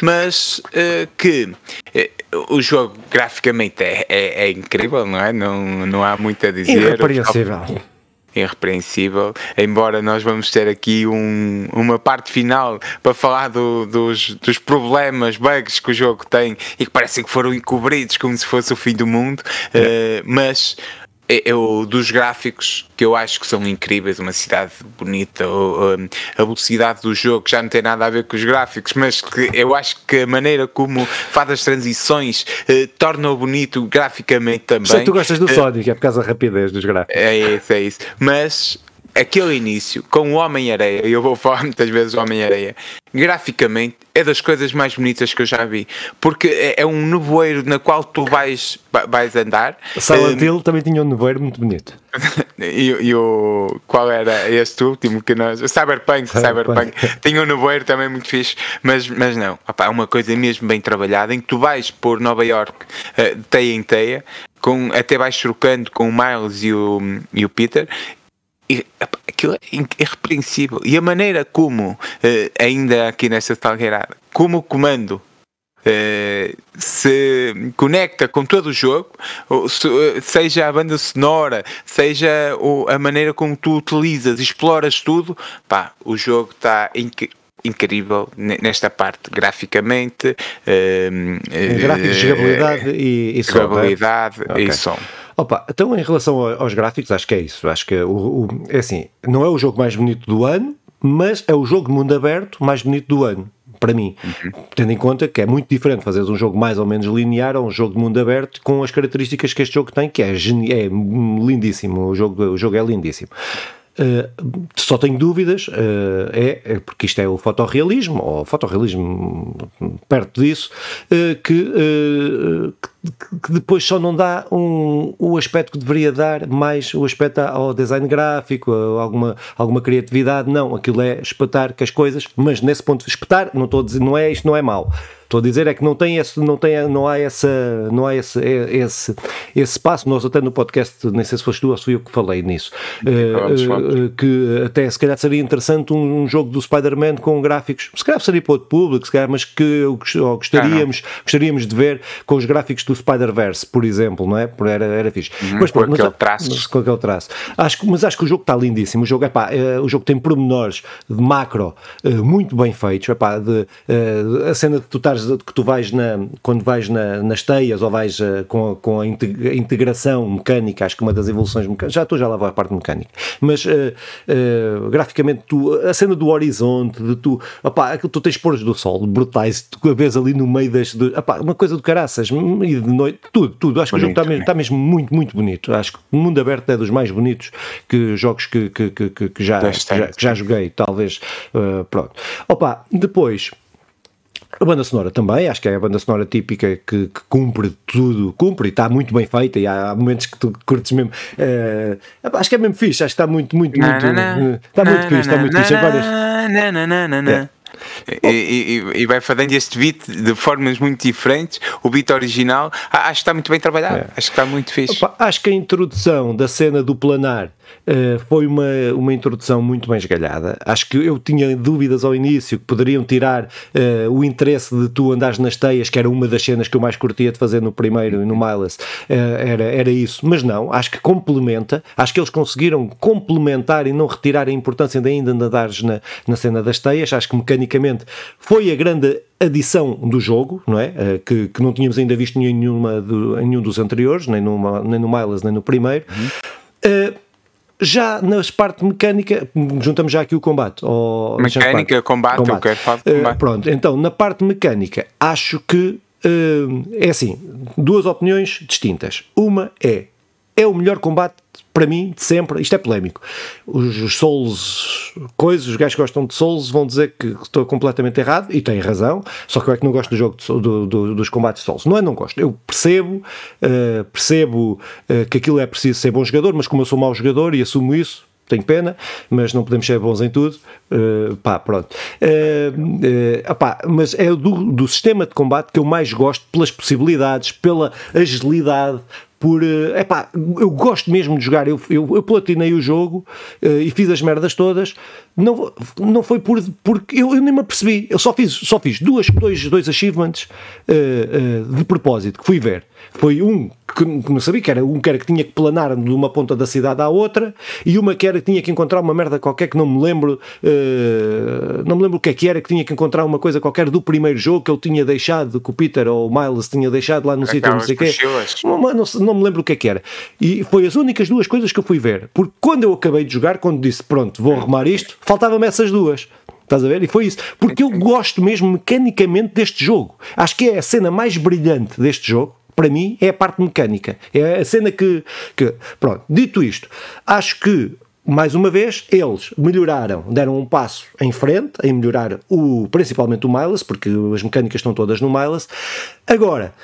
mas uh, que uh, o jogo graficamente é, é, é, incrível, não é? Não, não há muito a dizer. Irrepreensível irrepreensível, embora nós vamos ter aqui um, uma parte final para falar do, dos, dos problemas, bugs que o jogo tem e que parecem que foram encobridos como se fosse o fim do mundo, uh, mas eu, dos gráficos que eu acho que são incríveis, uma cidade bonita, a velocidade do jogo já não tem nada a ver com os gráficos, mas que eu acho que a maneira como faz as transições eh, torna-o bonito graficamente também. Sei que tu gostas do uh, Sonic, é por causa da rapidez dos gráficos. É isso, é isso. Mas aquele início com o Homem-Areia, e eu vou falar muitas vezes o Homem-Areia, graficamente é das coisas mais bonitas que eu já vi, porque é, é um nevoeiro na qual tu vais, vais andar. Silent Hill também tinha um nevoeiro muito bonito. e, e, o qual era este último que nós. Cyberpunk, Cyberpunk, Cyberpunk. tinha um nevoeiro também muito fixe, mas, mas não, é uma coisa mesmo bem trabalhada em que tu vais por Nova York uh, teia em teia, com, até vais trocando com o Miles e o, e o Peter aquilo é irrepreensível. E a maneira como, eh, ainda aqui nesta talgueirada, como o comando eh, se conecta com todo o jogo, eh, seja a banda sonora, seja a maneira como tu utilizas, exploras tudo, pá, o jogo está incrível nesta parte graficamente uh, gráficos, jogabilidade e, e som, jogabilidade okay. e som Opa, então em relação aos gráficos, acho que é isso. Acho que é, o, o, é assim, não é o jogo mais bonito do ano, mas é o jogo de mundo aberto mais bonito do ano. para mim. Uhum. Tendo em conta que é muito diferente fazeres um jogo mais ou menos linear ou um jogo de mundo aberto com as características que este jogo tem, que é, é lindíssimo, o jogo, o jogo é lindíssimo. Uh, só tenho dúvidas, uh, é, é, porque isto é o fotorrealismo, ou fotorrealismo perto disso, uh, que, que, depois só não dá um, o aspecto que deveria dar mais o aspecto ao design gráfico, alguma, alguma criatividade. Não, aquilo é espetar que as coisas, mas nesse ponto de espetar, não estou a dizer, não é isto, não é mau. Estou a dizer é que não tem esse, não tem, não há essa, não há esse, esse, esse espaço. Nós até no podcast, nem sei se foste tu ou fui eu que falei nisso, uh, uh, que até se calhar seria interessante um, um jogo do Spider-Man com gráficos, se calhar seria para outro público, se calhar, mas que gostaríamos, ah, gostaríamos de ver com os gráficos do Spider-Verse, por exemplo, não é? Era, era fixe. Uhum, mas, com aquele traço. Mas, com aquele traço. Acho, mas acho que o jogo está lindíssimo. O jogo, epá, é, o jogo tem pormenores de macro muito bem feitos. Epá, de, a cena de tu estás que tu vais na, quando vais na, nas teias ou vais com, com a integração mecânica, acho que uma das evoluções mecânicas, já estou já lá vou à parte mecânica, mas uh, uh, graficamente tu, a cena do horizonte, de tu, opá, tu tens poros do sol brutais, tu a vez ali no meio das, de, opá, uma coisa do caraças, e de noite, tudo, tudo, acho bonito, que o jogo está, está, mesmo muito, muito bonito, acho que o mundo aberto é dos mais bonitos que jogos que, que, que, que já, já, que já joguei, talvez, pronto. Opa, depois a banda sonora também, acho que é a banda sonora típica que, que cumpre tudo, cumpre e está muito bem feita. E há, momentos que tu curtes mesmo. Uh, acho que é mesmo fixe, acho que está muito, muito, muito. está muito fixe, está muito fixe. Várias, é. E, e, e, vai fazendo este beat de formas muito diferentes. O beat original, acho que está muito bem trabalhado. É. Acho que está muito fixe. Opa, acho que a introdução da cena do planar uh, foi uma, uma introdução muito bem esgalhada. Acho que eu tinha dúvidas ao início que poderiam tirar uh, o interesse de tu andares nas teias, que era uma das cenas que eu mais curtia de fazer no primeiro e no Miles. Uh, era, era isso. Mas não, acho que complementa. Acho que eles conseguiram complementar e não retirar a importância de ainda andares na, na cena das teias. Acho que mecanicamente foi a grande adição do jogo, não é? Que, que não tínhamos ainda visto nenhuma do, em nenhum dos anteriores, nem no, nem no Miles, nem no primeiro. Uhum. Já na parte mecânica, juntamos já aqui o combate. Ou, mecânica, combate, combate, eu quero falar de combate. Uh, pronto, então na parte mecânica, acho que uh, é assim: duas opiniões distintas. Uma é, é o melhor combate para mim, de sempre, isto é polémico. Os, os Souls, coisas, os gajos que gostam de Souls vão dizer que estou completamente errado, e têm razão, só que eu é que não gosto do jogo de, do, do, dos combates de Souls. Não é não gosto, eu percebo, uh, percebo uh, que aquilo é preciso ser bom jogador, mas como eu sou mau jogador e assumo isso, tenho pena, mas não podemos ser bons em tudo. Uh, pá, pronto. Uh, uh, opá, mas é do, do sistema de combate que eu mais gosto pelas possibilidades, pela agilidade, por. É pá, eu gosto mesmo de jogar. Eu, eu, eu platinei o jogo uh, e fiz as merdas todas. Não, não foi por. Porque eu, eu nem me apercebi. Eu só fiz, só fiz duas, dois, dois achievements uh, uh, de propósito que fui ver. Foi um que não sabia que era um que era que tinha que planar de uma ponta da cidade à outra e uma que era que tinha que encontrar uma merda qualquer que não me lembro não me lembro o que é que era que tinha que encontrar uma coisa qualquer do primeiro jogo que eu tinha deixado que o Peter ou o Miles tinha deixado lá no sítio não sei o quê não, não, não me lembro o que é que era. E foi as únicas duas coisas que eu fui ver. Porque quando eu acabei de jogar, quando disse pronto, vou arrumar isto, faltavam-me essas duas. Estás a ver? E foi isso. Porque eu gosto mesmo mecanicamente deste jogo. Acho que é a cena mais brilhante deste jogo. Para mim, é a parte mecânica. É a cena que. que pronto, dito isto, acho que mais uma vez, eles melhoraram, deram um passo em frente, em melhorar o, principalmente o Miles, porque as mecânicas estão todas no Miles. Agora,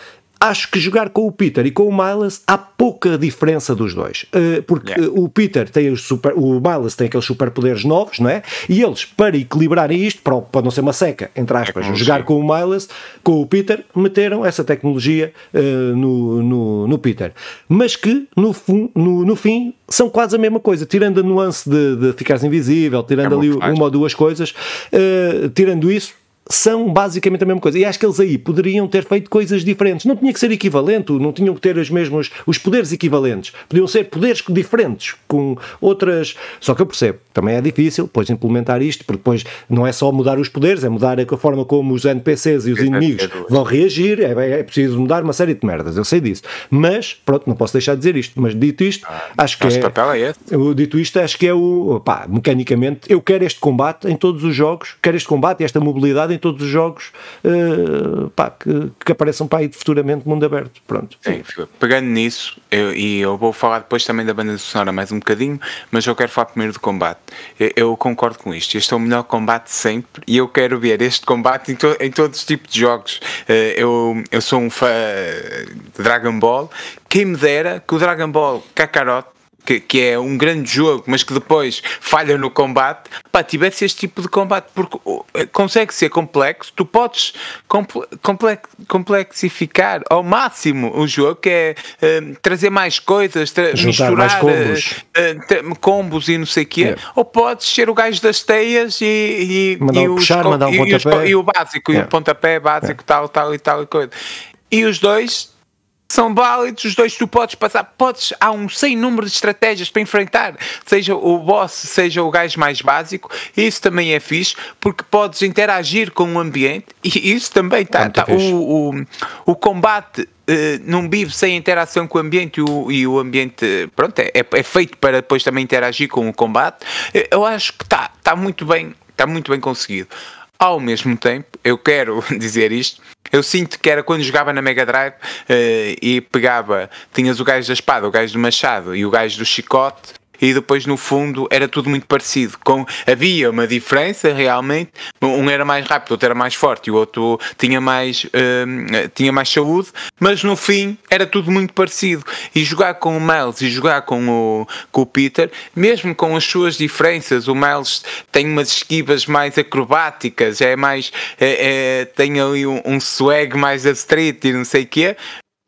acho que jogar com o Peter e com o Miles há pouca diferença dos dois. Uh, porque yeah. o Peter tem os super, o Miles tem aqueles superpoderes novos, não é? E eles, para equilibrarem isto, para, para não ser uma seca, entre aspas, jogar com o Miles, com o Peter, meteram essa tecnologia uh, no, no, no, Peter. Mas que, no, no, no fim, são quase a mesma coisa, tirando a nuance de, de ficares invisível, tirando é ali uma ou duas coisas, uh, tirando isso, são basicamente a mesma coisa. E acho que eles aí poderiam ter feito coisas diferentes. Não tinha que ser equivalente, não tinham que ter os mesmos os poderes equivalentes. Podiam ser poderes diferentes, com outras. Só que eu percebo, também é difícil depois implementar isto, porque depois não é só mudar os poderes, é mudar a forma como os NPCs e os inimigos vão reagir, é, é, preciso mudar uma série de merdas, eu sei disso. Mas, pronto, não posso deixar de dizer isto, mas dito isto, ah, acho que é, papel é esse. Dito isto, acho que é o. Pá, mecanicamente, eu quero este combate em todos os jogos, quero este combate e esta mobilidade em todos os jogos uh, pá, que, que, apareçam para aí futuramente mundo aberto. Pronto. Sim, pegando nisso, eu, e eu vou falar depois também da banda sonora mais um bocadinho, mas eu quero falar primeiro do combate. Eu, eu concordo com isto. Este é o melhor combate sempre e eu quero ver este combate em, to, em todos os tipos de jogos. Uh, eu, eu sou um fã de Dragon Ball. Quem me dera que o Dragon Ball Kakarot que, que, é um grande jogo, mas que depois falha no combate, pá, tivesse este tipo de combate, porque consegue ser complexo, tu podes comple complexificar ao máximo o jogo, que é uh, trazer mais coisas, tra misturar mais combos. Uh, uh, combos e não sei o quê, yeah. ou podes ser o gajo das teias e, e, mandar e, puxar, mandar um e, os, e, o básico, yeah. e o pontapé básico, yeah. tal, tal e tal e coisa. E os dois são válidos, os dois tu podes passar, podes, há um sem número de estratégias para enfrentar, seja o boss, seja o gajo mais básico, isso também é fixe, porque podes interagir com o ambiente, e isso também está, tá, o, o, o combate Uh, não vive sem interação com o ambiente e o, e o ambiente pronto, é, é, feito para depois também interagir com o combate. Eu acho que está tá muito bem, está muito bem conseguido. Ao mesmo tempo, eu quero dizer isto, eu sinto que era quando jogava na Mega Drive uh, e pegava, tinhas o gajo da espada, o gajo do machado e o gajo do chicote e depois no fundo era tudo muito parecido. Com, havia uma diferença realmente, um era mais rápido, outro era mais forte e o outro tinha mais, hum, tinha mais saúde, mas no fim era tudo muito parecido. E jogar com o Miles e jogar com o, com o Peter, mesmo com as suas diferenças, o Miles tem umas esquivas mais acrobáticas, é mais é, é, tem ali um, um swag mais a street e não sei o quê.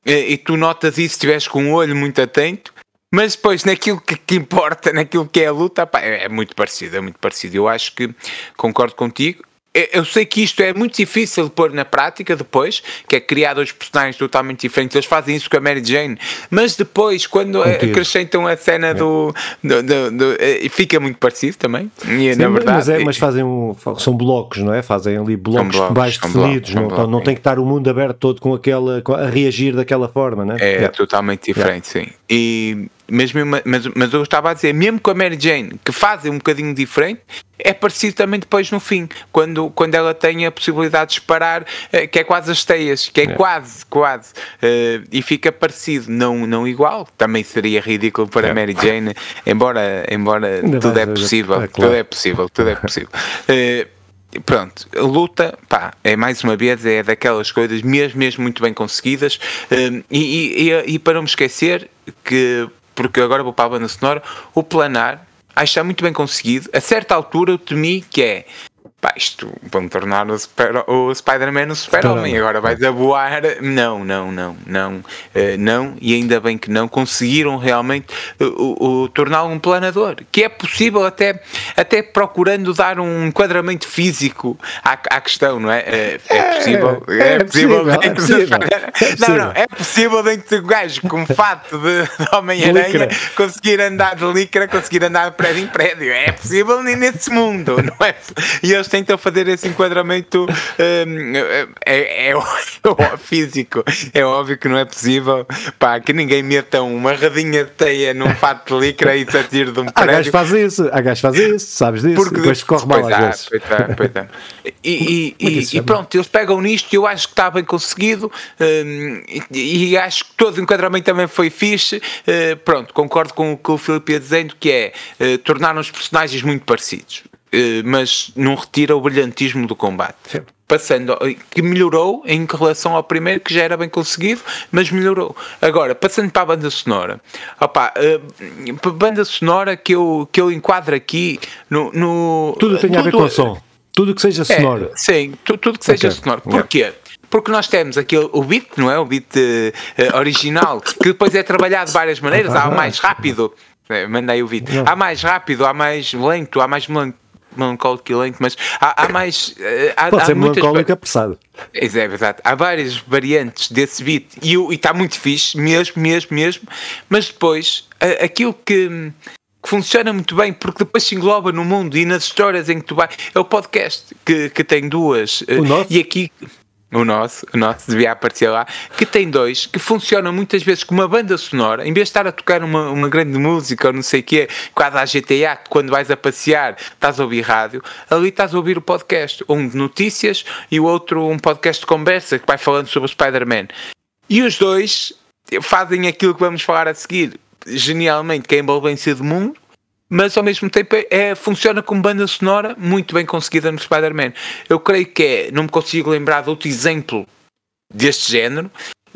E tu notas isso se estiveres com o olho muito atento mas depois, naquilo que, que, importa, naquilo que é a luta, pá, é, é, muito parecido, é muito parecido. Eu acho que concordo contigo. Eu sei que isto é muito difícil de pôr na prática depois, que é criar dois personagens totalmente diferentes. Eles fazem isso com a Mary Jane, mas depois, quando Contigo. acrescentam a cena é. do, do, do, do, eh, fica muito parecido também. E, Sim, na verdade, mas, é, mas fazem um, são blocos, não é? Fazem ali blocos, blocos mais definidos. Blocos, não, não tem que estar o mundo aberto todo com aquela a reagir daquela forma, não é? É totalmente diferente, sim. E mesmo, mas, mas eu estava a dizer, mesmo com a Mary Jane, que fazem um bocadinho diferente, é parecido também depois no fim, quando, quando ela tem a possibilidade de disparar, eh, que é quase as teias, que é, é. quase, quase, uh, e fica parecido, não, não igual, também seria ridículo para é. a Mary Jane, embora, embora tudo é possível, é, claro. tudo é possível, tudo é possível. Uh, pronto, luta, pá, é mais uma vez, é daquelas coisas mesmo, mesmo muito bem conseguidas, e, e, e, para não me esquecer que porque agora vou para a banda sonora, o planar, acho que está muito bem conseguido. A certa altura eu temi que é pá, isto vão tornar o, o Spider-Man o Super-Homem, agora vais a voar. Não, não, não, não, uh, não, e ainda bem que não conseguiram realmente uh, torná-lo um planador, que é possível até, até procurando dar um enquadramento físico à, à questão, não é? Uh, é possível, é, é, é possível, é possível, não, não, é possível dentro de um gajo com fato de, de Homem-Aranha conseguir andar de licra, conseguir andar de prédio em prédio, é possível nesse mundo, não é? E eles tentam fazer esse enquadramento um, é, é, é, físico. É óbvio que não é possível pá, que ninguém meta uma radinha de teia num fato de licra e se atire de um prédio. Há gajo faz isso, há gajo faz isso, sabes disso? Porque depois corre mal às vezes. Pois é, pois é. E, e, e, pronto, eles pegam nisto e eu acho que está bem conseguido um, e, e, acho que todo o enquadramento também foi fixe. Uh, pronto, concordo com o que o Filipe ia dizendo, que é uh, tornar os personagens muito parecidos. Eh, mas não retira o brilhantismo do combate. Sim. Passando, que melhorou em relação ao primeiro, que já era bem conseguido, mas melhorou. Agora, passando para a banda sonora, opa, uh, banda sonora que eu, que eu enquadro aqui no. no tudo tem a ver com o som. Tudo que seja é, sonoro. É, sim, tu, tudo que seja okay. sonoro. Porquê? Yeah. Porque nós temos aquele, o beat, não é? O beat uh, original, que depois é trabalhado de várias maneiras. Há o mais rápido, mandei o beat. Há mais rápido, há mais lento, há mais lento melancólico e lento, mas há, há mais. Eh, há, Pode há ser melancólico apressado. É, é verdade. Há várias variantes desse beat e está muito fixe, mesmo, mesmo, mesmo. Mas depois, aquilo que, que, funciona muito bem, porque depois se engloba no mundo e nas histórias em que tu vais. É o podcast que, que tem duas. O nosso? E aqui. O nosso, o nosso devia aparecer lá, que tem dois, que funcionam muitas vezes com uma banda sonora, em vez de estar a tocar uma, uma grande música ou não sei o quê, quase à GTA, que quando vais a passear estás a ouvir rádio, ali estás a ouvir o podcast, um de notícias e o outro um podcast de conversa que vai falando sobre o Spider-Man. E os dois fazem aquilo que vamos falar a seguir, genialmente, que é a envolvência do mundo, mas ao mesmo tempo é, é, funciona como banda sonora muito bem conseguida no Spider-Man. Eu creio que é, não me consigo lembrar de outro exemplo deste género,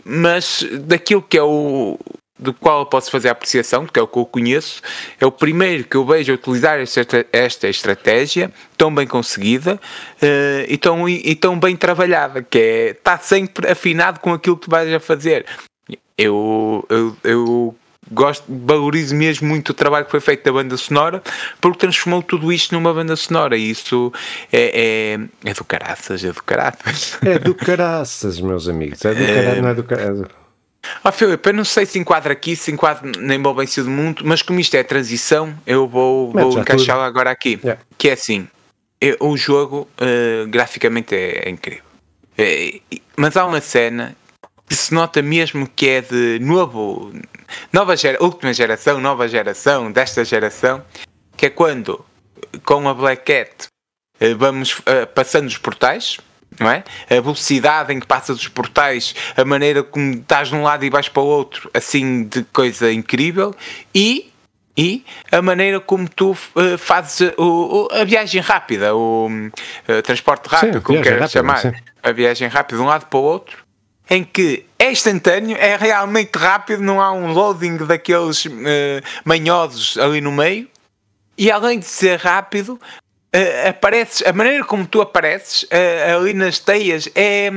mas daquilo que é o do qual eu posso fazer a apreciação, que é o que eu conheço, é o primeiro que eu vejo utilizar esta, esta estratégia tão bem conseguida uh, e, tão, e tão bem trabalhada, que é está sempre afinado com aquilo que tu vais a fazer. Eu, eu, eu gosto, valorizo mesmo muito o trabalho que foi feito da banda sonora, porque transformou tudo isto numa banda sonora e isso é, é, é do caraças, é do caraças. É do caraças, meus amigos, é do caraças, é... não é do caraças. Ó oh, Filipe, eu não sei se enquadra aqui, se enquadra na envolvência do mundo, mas como isto é transição, eu vou, vou encaixá-lo agora aqui. Yeah. Que é assim, eu, o jogo uh, graficamente é, é incrível. É, mas há uma cena que se nota mesmo que é de novo, nova gera, última geração, nova geração, desta geração, que é quando com a Black Cat eh, vamos uh, passando os portais, não é? A velocidade em que passas os portais, a maneira como estás de um lado e vais para o outro, assim de coisa incrível, e, e a maneira como tu uh, fazes o, o, a viagem rápida, o uh, transporte rápido, sim, como queres chamar, sim. a viagem rápida de um lado para o outro em que é instantâneo, é realmente rápido, não há um loading daqueles uh, manhosos ali no meio. E além de ser rápido, uh, apareces, a maneira como tu apareces uh, ali nas teias é,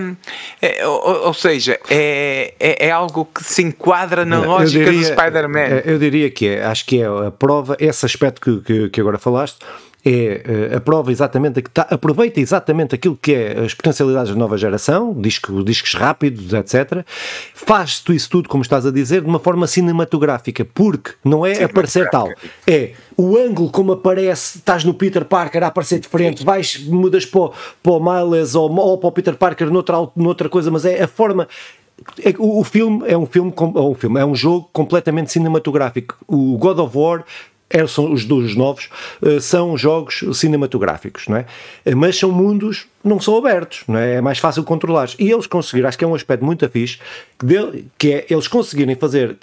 é ou, ou, seja, é, é, é, algo que se enquadra na lógica diria, do Spider-Man. Eu diria que é, acho que é a prova, esse aspecto que, que, que agora falaste é prova exatamente, tá, aproveita exatamente aquilo que é as potencialidades da nova geração, disco, discos rápidos, etc. Faz tu isso tudo, como estás a dizer, de uma forma cinematográfica, porque não é aparecer tal, é o ângulo como aparece, estás no Peter Parker a aparecer de frente, vais, mudas para, o, para o Miles ou, ou para o Peter Parker noutra, noutra coisa, mas é a forma é, o, filme é um filme, um filme, é um jogo completamente cinematográfico. O God of War é, são os dos novos, eh, são jogos cinematográficos, não é? Eh, mas são mundos, não são abertos, não é? É mais fácil controlar. E eles conseguiram, acho que é um aspecto muito fixe, que é eles conseguirem fazer,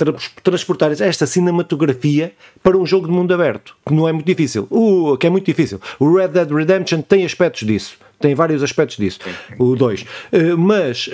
transportar esta cinematografia para um jogo de mundo aberto, que não é muito difícil. O, que é muito difícil. O Red Dead Redemption tem aspectos disso tem vários aspectos disso, o 2. Uh, mas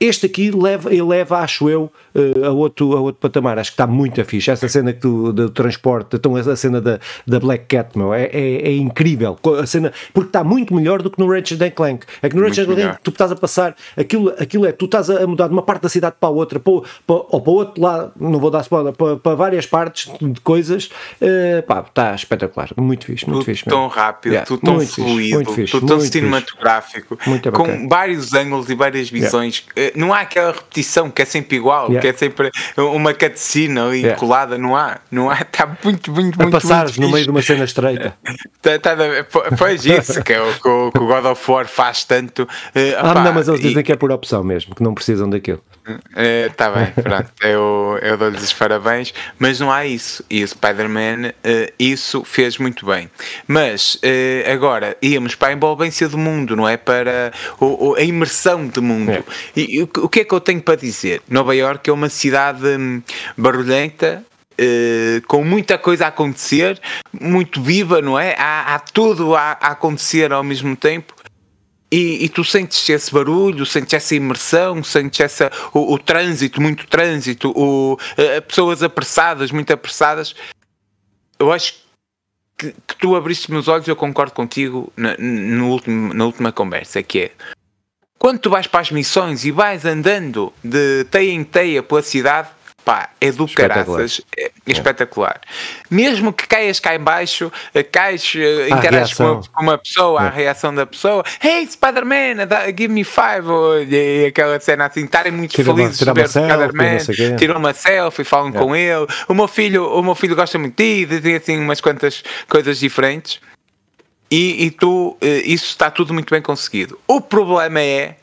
este aqui leva, leva acho eu, uh, a, outro, a outro patamar. Acho que está muito fixe. Essa cena que tu, do transporte, então a cena da, da Black Cat, meu, é, é, é, incrível. A cena, porque está muito melhor do que no Ratchet Clank. É que no Ratchet Clank tu estás a passar, aquilo, aquilo é, tu estás a mudar de uma parte da cidade para a outra, para, para, ou para o outro lado, não vou dar spoiler, para, para várias partes de coisas. Uh, pá, está espetacular. Muito fixe, muito tudo fixe. Tão rápido, yeah, tudo tão fluido, fixe, tudo tão cinematográfico, com vários ângulos e várias visões. Yeah não há aquela repetição que é sempre igual, yeah. que é sempre uma cutscene ali yeah. colada, não há, não há, está muito, muito, a muito. passares no meio de uma cena estreita. tá, tá, pois isso, que é o que o, God of War faz tanto. Uh, ah, não, mas eles dizem e... que é por opção mesmo, que não precisam daquilo. Está uh, bem, pronto, eu, eu dou-lhes os parabéns, mas não há isso. E o Spider-Man, uh, isso fez muito bem. Mas uh, agora íamos para a envolvência do mundo, não é? Para o, o, a imersão do mundo. É. E, o que é que eu tenho para dizer? Nova York é uma cidade hum, barulhenta, Uh, com muita coisa a acontecer, muito viva, não é? Há, há tudo a, a, acontecer ao mesmo tempo. E, e, tu sentes esse barulho, sentes essa imersão, sentes essa, o, o trânsito, muito trânsito, o, uh, pessoas apressadas, muito apressadas. Eu acho que, que tu abriste meus olhos, eu concordo contigo na, no último, na última conversa, que é quando tu vais para as missões e vais andando de teia em teia pela cidade, pá, é do caraças, é, é, espetacular. Mesmo que caias cá embaixo, eh, cais, eh, interages com, com, uma pessoa, é. a reação da pessoa, hey Spider-Man, give me five, e aquela cena assim, estarem muito tira felizes de ver o Spider-Man, tiram uma selfie, falam com ele, o meu filho, o meu filho gosta muito de ti, dizem assim umas quantas coisas diferentes. E, e tu, eh, isso está tudo muito bem conseguido. O problema é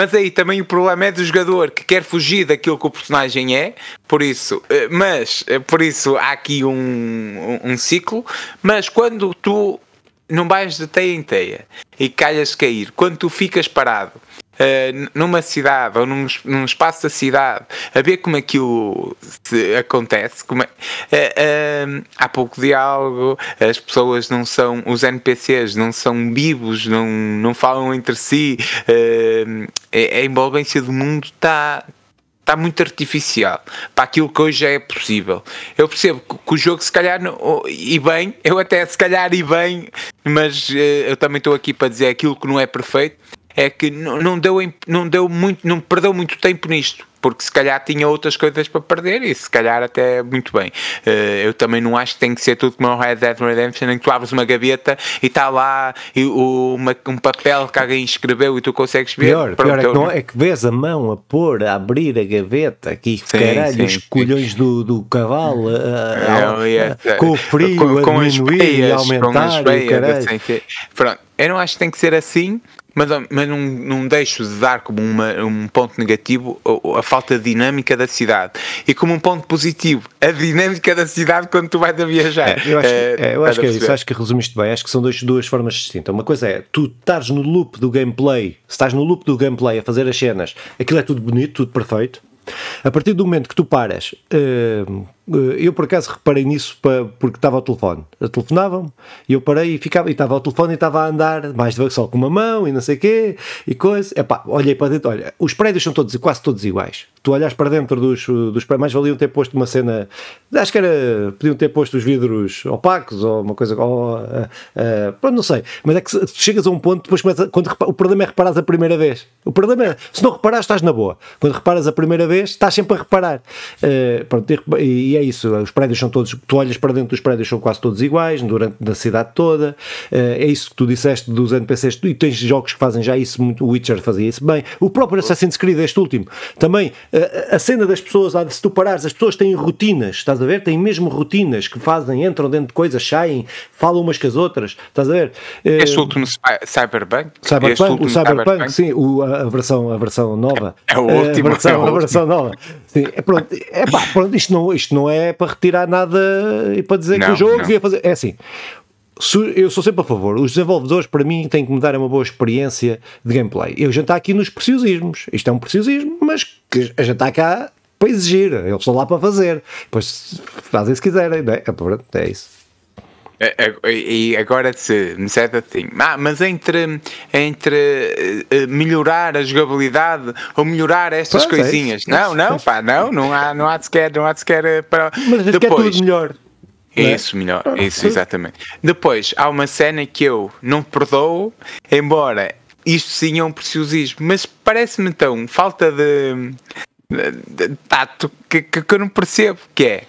Mas aí também o problema é do jogador que quer fugir daquilo que o personagem é, por isso, eh, mas eh, por isso há aqui um, um, ciclo. Mas quando tu não vais de teia em teia e calhas cair, quando tu ficas parado uh, numa cidade ou num, num, espaço da cidade a ver como aquilo acontece, como é, uh, há pouco diálogo, as pessoas não são, os NPCs não são vivos, não, não falam entre si, a envolvência do mundo está está muito artificial para aquilo que hoje é possível. Eu percebo que o jogo, se calhar, e bem, eu até se calhar e bem, mas eu também estou aqui para dizer aquilo que não é perfeito, é que não deu, não deu muito, não perdeu muito tempo nisto porque se calhar tinha outras coisas para perder e se calhar até muito bem. Uh, eu também não acho que tem que ser tudo como o Red Dead Redemption em que tu abres uma gaveta e está lá e, uma, um papel que alguém escreveu e tu consegues ver. Pior, pior é, que não, é que vês a mão a pôr, a abrir a gaveta, aqui sim, caralho, sim, os colhões do, do cavalo a, é, a, a, com o frio com, com a diminuir e aumentar. Com as beias, Pronto, eu não acho que tem que ser assim mas, mas não, não deixo de dar como uma, um ponto negativo a, a, falta de dinâmica da cidade e como um ponto positivo a dinâmica da cidade quando tu vais a viajar. É, eu acho, é, é, eu acho que é isso, acho que resumiste bem. Acho que são dois, duas formas distintas. Uma coisa é tu estás no loop do gameplay, se estás no loop do gameplay a fazer as cenas, aquilo é tudo bonito, tudo perfeito. A partir do momento que tu paras, uh, eh, eu por acaso reparei nisso para, porque estava ao telefone. Telefonavam e eu parei e ficava, e estava ao telefone e estava a andar mais devagar, só com uma mão e não sei o quê e coisa. Epá, olhei para dentro, olha, os prédios são todos, quase todos iguais. Tu olhas para dentro dos, dos prédios, mais valiam ter posto uma cena, acho que era, podiam ter posto os vidros opacos ou uma coisa, ou, uh, uh, pronto, não sei. Mas é que se, chegas a um ponto, depois começa, quando, o problema é reparar a primeira vez. O problema é, se não reparas, estás na boa. Quando reparas a primeira vez, estás sempre a reparar. Uh, pronto, e, e é isso, os prédios são todos, tu olhas para dentro dos prédios são quase todos iguais, durante a cidade toda, eh, é isso que tu disseste dos NPCs, e tens jogos que fazem já isso, muito, o Witcher fazia isso bem, o próprio Assassin's Creed, este último, também, eh, a cena das pessoas, se tu parares, as pessoas têm rotinas, estás a ver? Têm mesmo rotinas que fazem, entram dentro de coisas, saem, falam umas com as outras, estás a ver? Eh, este último Cyberpunk? Cyberpunk, o Cyberpunk, Cyberpunk, sim, o, a, versão, a versão nova. É, é o último. A versão, é a versão nova. Sim, é, pronto, é pá, pronto, isto não, isto não é para retirar nada e para dizer não, que o jogo não. devia fazer. É assim. Eu sou sempre a favor. Os desenvolvedores, para mim, têm que me dar uma boa experiência de gameplay. Eu já está aqui nos preciosismos. Isto é um preciosismo, mas que a gente está cá para exigir. Eles estão lá para fazer. Depois fazem se quiserem, não é? É, é isso. É, é, e agora se me certo assim, ah, mas entre, entre uh, melhorar a jogabilidade ou melhorar estas pois coisinhas, é não, não, pá, não, não há, não há de sequer, não há de sequer eh, para. Mas depois, tudo melhor. Isso, melhor, isso, exatamente. Depois, há uma cena que eu não perdoo, embora isto sim é um preciosismo, mas parece-me tão falta de, de, de tato que, que, que eu não percebo que é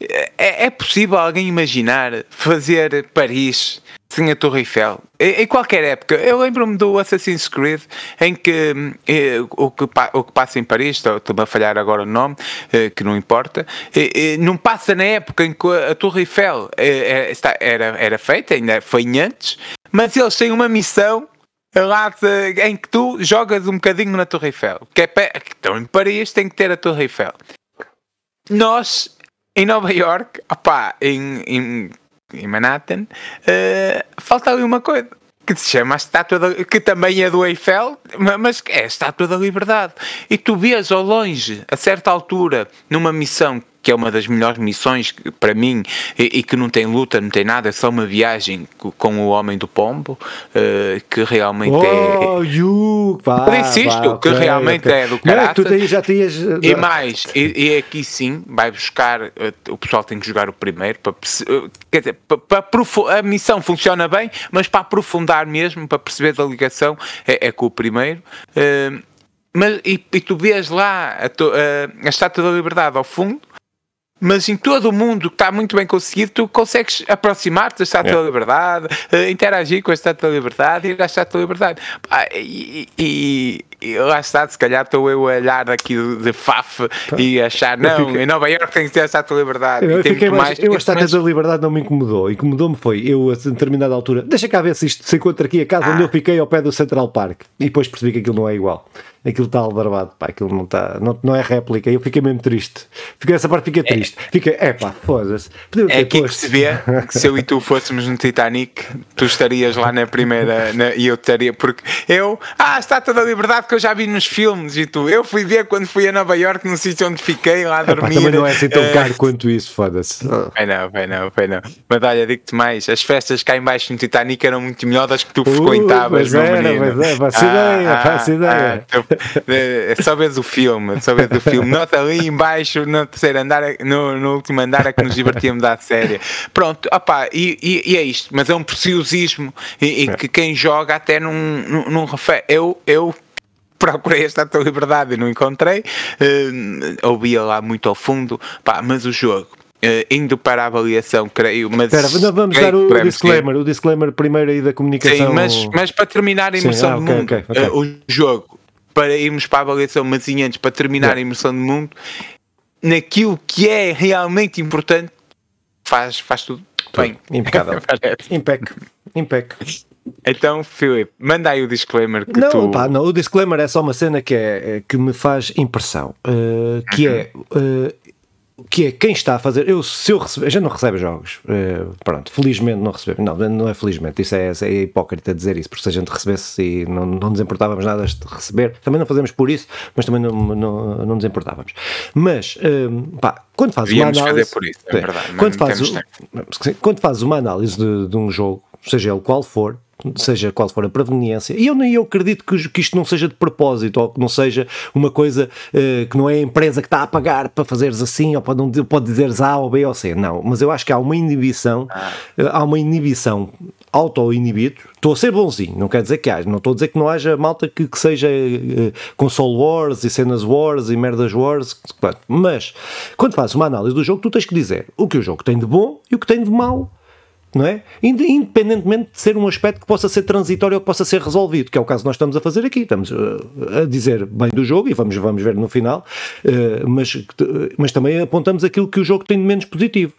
é, é possível alguém imaginar fazer Paris sem a Torre Eiffel? Em, em qualquer época. Eu lembro-me do Assassin's Creed em que eh, o, que o que passa em Paris, estou-me a falhar agora o nome, eh, que não importa, eh, não passa na época em que a Torre Eiffel eh, era, era feita, ainda foi antes, mas eles têm uma missão lá em que tu jogas um bocadinho na Torre Eiffel. Que é, então em Paris tem que ter a Torre Eiffel. Nós em Nova York, opá, em, em, em Manhattan, uh, falta ali uma coisa que se chama a Estátua da, que também é do Eiffel, mas é a Estátua da Liberdade. E tu vês ao longe, a certa altura, numa missão que é uma das melhores missões para mim e, e, que não tem luta, não tem nada, é só uma viagem com o Homem do Pombo, uh, que realmente oh, é. You, pá, insisto, que okay, realmente okay. é do já tinhas. E mais, e, e, aqui sim, vai buscar. Uh, o pessoal tem que jogar o primeiro para. Uh, quer dizer, para, para, a missão funciona bem, mas para aprofundar mesmo, para perceber da ligação, é, é com o primeiro. mas, e, e, tu vês lá a, a, a Estátua da Liberdade ao fundo mas em todo o mundo que está muito bem conseguido, tu consegues aproximar-te da Estátua yeah. da Liberdade, uh, interagir com a Estátua da Liberdade, ir à Estátua da Liberdade. e, e, e lá está, se calhar estou eu a olhar aqui de faf e achar, não, fiquei... em Nova York tem que ter a Estátua da Liberdade. Eu, eu, mais, mais, eu a Estátua da Liberdade não me incomodou. Incomodou-me foi, eu a determinada altura, deixa cá ver se isto se encontra aqui a casa ah. onde eu fiquei ao pé do Central Park. E depois percebi que aquilo não é igual aquilo está aldrabado, pá, aquilo não está, não, não é réplica, eu fiquei mesmo triste. Fiquei, essa parte fica é. triste. Fica, é pá, foda-se. É aqui que se vê que se eu e tu fôssemos no Titanic, tu estarias lá na primeira na, e eu estaria, porque eu, ah, está toda a liberdade que eu já vi nos filmes e tu, eu fui ver quando fui a Nova York, no sítio onde fiquei lá a dormir. Epá, também não é assim tão uh, caro quanto isso, foda-se. Vai não, vai não, vai não. Mas olha, digo-te mais, as festas cá embaixo no Titanic eram muito melhor das que tu uh, frequentavas, meu era, menino. Mas é, faço ah, ideia, faço ah, ideia. Ah, é só vês o filme, só vês o filme. Nota ali embaixo, no terceiro andar, no, no último andar, é que nos divertíamos da série. Pronto, opá, e, e, e, é isto, mas é um preciosismo e, e que quem joga até não, não, não refere. Eu, eu procurei esta tua liberdade e não encontrei, uh, ouvia lá muito ao fundo, pá, mas o jogo. Uh, indo para a avaliação, creio, mas. Espera, vamos dar o, disclaimer, o disclaimer primeiro aí da comunicação. Sim, mas, mas para terminar a imersão ah, okay, do mundo, okay, okay. Uh, o jogo para irmos para a avaliação, mas antes para terminar a imersão do mundo, naquilo que é realmente importante, faz, faz tudo bem. Impecável. Impec. Impec. Então, Filipe, manda aí o disclaimer que não, tu... Pá, não, o disclaimer é só uma cena que, é, que me faz impressão, uh, que é... Uh, que é quem está a fazer. Eu, se eu receber, a gente não recebe jogos, uh, pronto, felizmente não recebe, não, não é felizmente, isso é, é hipócrita dizer isso, porque se a gente recebesse e não, não nos importávamos nada de receber, também não fazemos por isso, mas também não, não, não nos importávamos. Mas, uh, pá, quando faz uma análise. isso, é verdade, quando, faz, quando faz uma análise de, de um jogo, seja ele qual for, seja qual for a proveniência, e eu nem eu acredito que, que isto não seja de propósito, ou que não seja uma coisa uh, que não é a empresa que está a pagar para fazeres assim, ou pode, não, pode dizeres A ou B ou C, não, mas eu acho que há uma inibição, uh, há uma inibição auto-inibido, estou a ser bonzinho, não quer dizer que haja, não estou a dizer que não haja malta que, que seja uh, console wars e cenas wars e merdas wars, mas quando fazes uma análise do jogo, tu tens que dizer o que o jogo tem de bom e o que tem de mau não é? Independentemente de ser um aspecto que possa ser transitório ou que possa ser resolvido, que é o caso que nós estamos a fazer aqui. Estamos eh, a dizer bem do jogo e vamos, vamos ver no final, eh, mas, mas também apontamos aquilo que o jogo tem de menos positivo.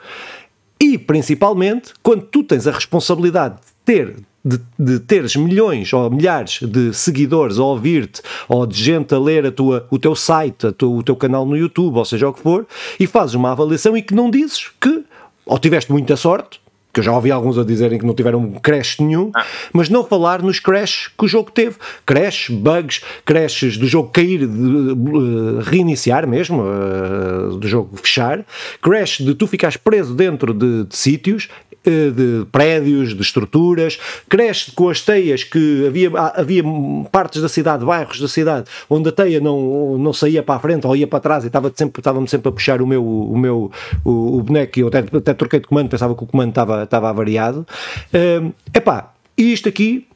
E principalmente quando tu tens a responsabilidade de ter de, de, teres milhões ou milhares de seguidores a ouvir-te ou de gente a ler a tua, o teu site, tua, o teu canal no YouTube, ou seja o que for, e fazes uma avaliação e que não dizes que ou tiveste muita sorte que eu já ouvi alguns a dizerem que não tiveram crash nenhum, ah. mas não falar nos crashes que o jogo teve. Crash, bugs, crashes do jogo cair, de, uh, reiniciar mesmo, uh, do jogo fechar, crash de tu ficares preso dentro de, de sítios, de prédios, de estruturas, cresce com as teias que havia, havia partes da cidade, bairros da cidade, onde a teia não, não saía para a frente ou ia para trás e estava sempre, estava-me sempre a puxar o meu, o meu o, o boneco e eu até, até troquei de comando, pensava que o comando estava estava avariado. Uh, epá, e isto aqui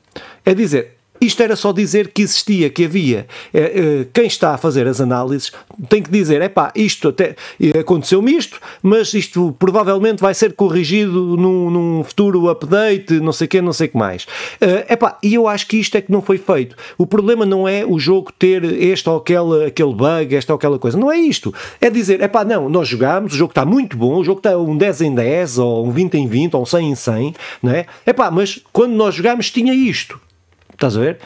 é dizer, isto era só dizer que existia, que havia. É, é, quem está a fazer as análises tem que dizer: é pá, isto até aconteceu-me isto, mas isto provavelmente vai ser corrigido num, num futuro update, não sei o que, não sei o que mais. É uh, pá, e eu acho que isto é que não foi feito. O problema não é o jogo ter este ou aquele, aquele bug, esta ou aquela coisa. Não é isto. É dizer: é pá, não, nós jogámos, o jogo está muito bom, o jogo está um 10 em 10, ou um 20 em 20, ou um 100 em 100, não é? É pá, mas quando nós jogámos tinha isto. Estás a ver?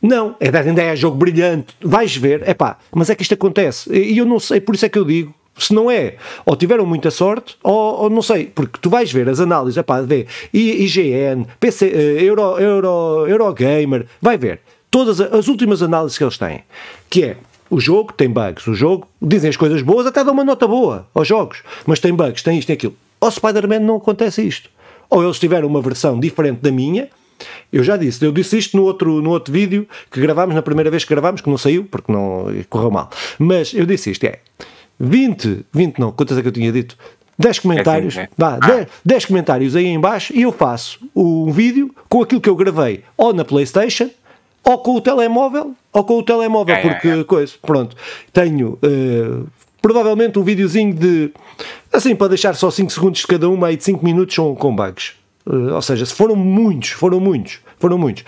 Não, é dar ideia, é jogo brilhante, vais ver, é pá, mas é que isto acontece. E eu não sei, por isso é que eu digo, se não é, ou tiveram muita sorte, ou, ou não sei, porque tu vais ver as análises, é pá, vê IGN, PC, eh, Euro, Euro, Eurogamer, vai ver todas as últimas análises que eles têm, que é o jogo tem bugs, o jogo dizem as coisas boas, até dá uma nota boa aos jogos, mas tem bugs, tem isto e aquilo. Ao Spider-Man não acontece isto. Ou eles tiveram uma versão diferente da minha, eu já disse, eu disse isto no outro, no outro vídeo que gravámos, na primeira vez que gravámos, que não saiu, porque não correu mal. Mas eu disse isto, é 20, 20 não, quantas é que eu tinha dito? 10 comentários, é assim, é. Vá, 10, 10 comentários aí em baixo e eu faço um vídeo com aquilo que eu gravei ou na Playstation ou com o telemóvel, ou com o telemóvel, é, porque é, é. coisa, pronto, tenho uh, provavelmente um videozinho de assim para deixar só 5 segundos de cada uma aí de 5 minutos com, com bugs. Uh, ou seja, se foram muitos, foram muitos, foram muitos.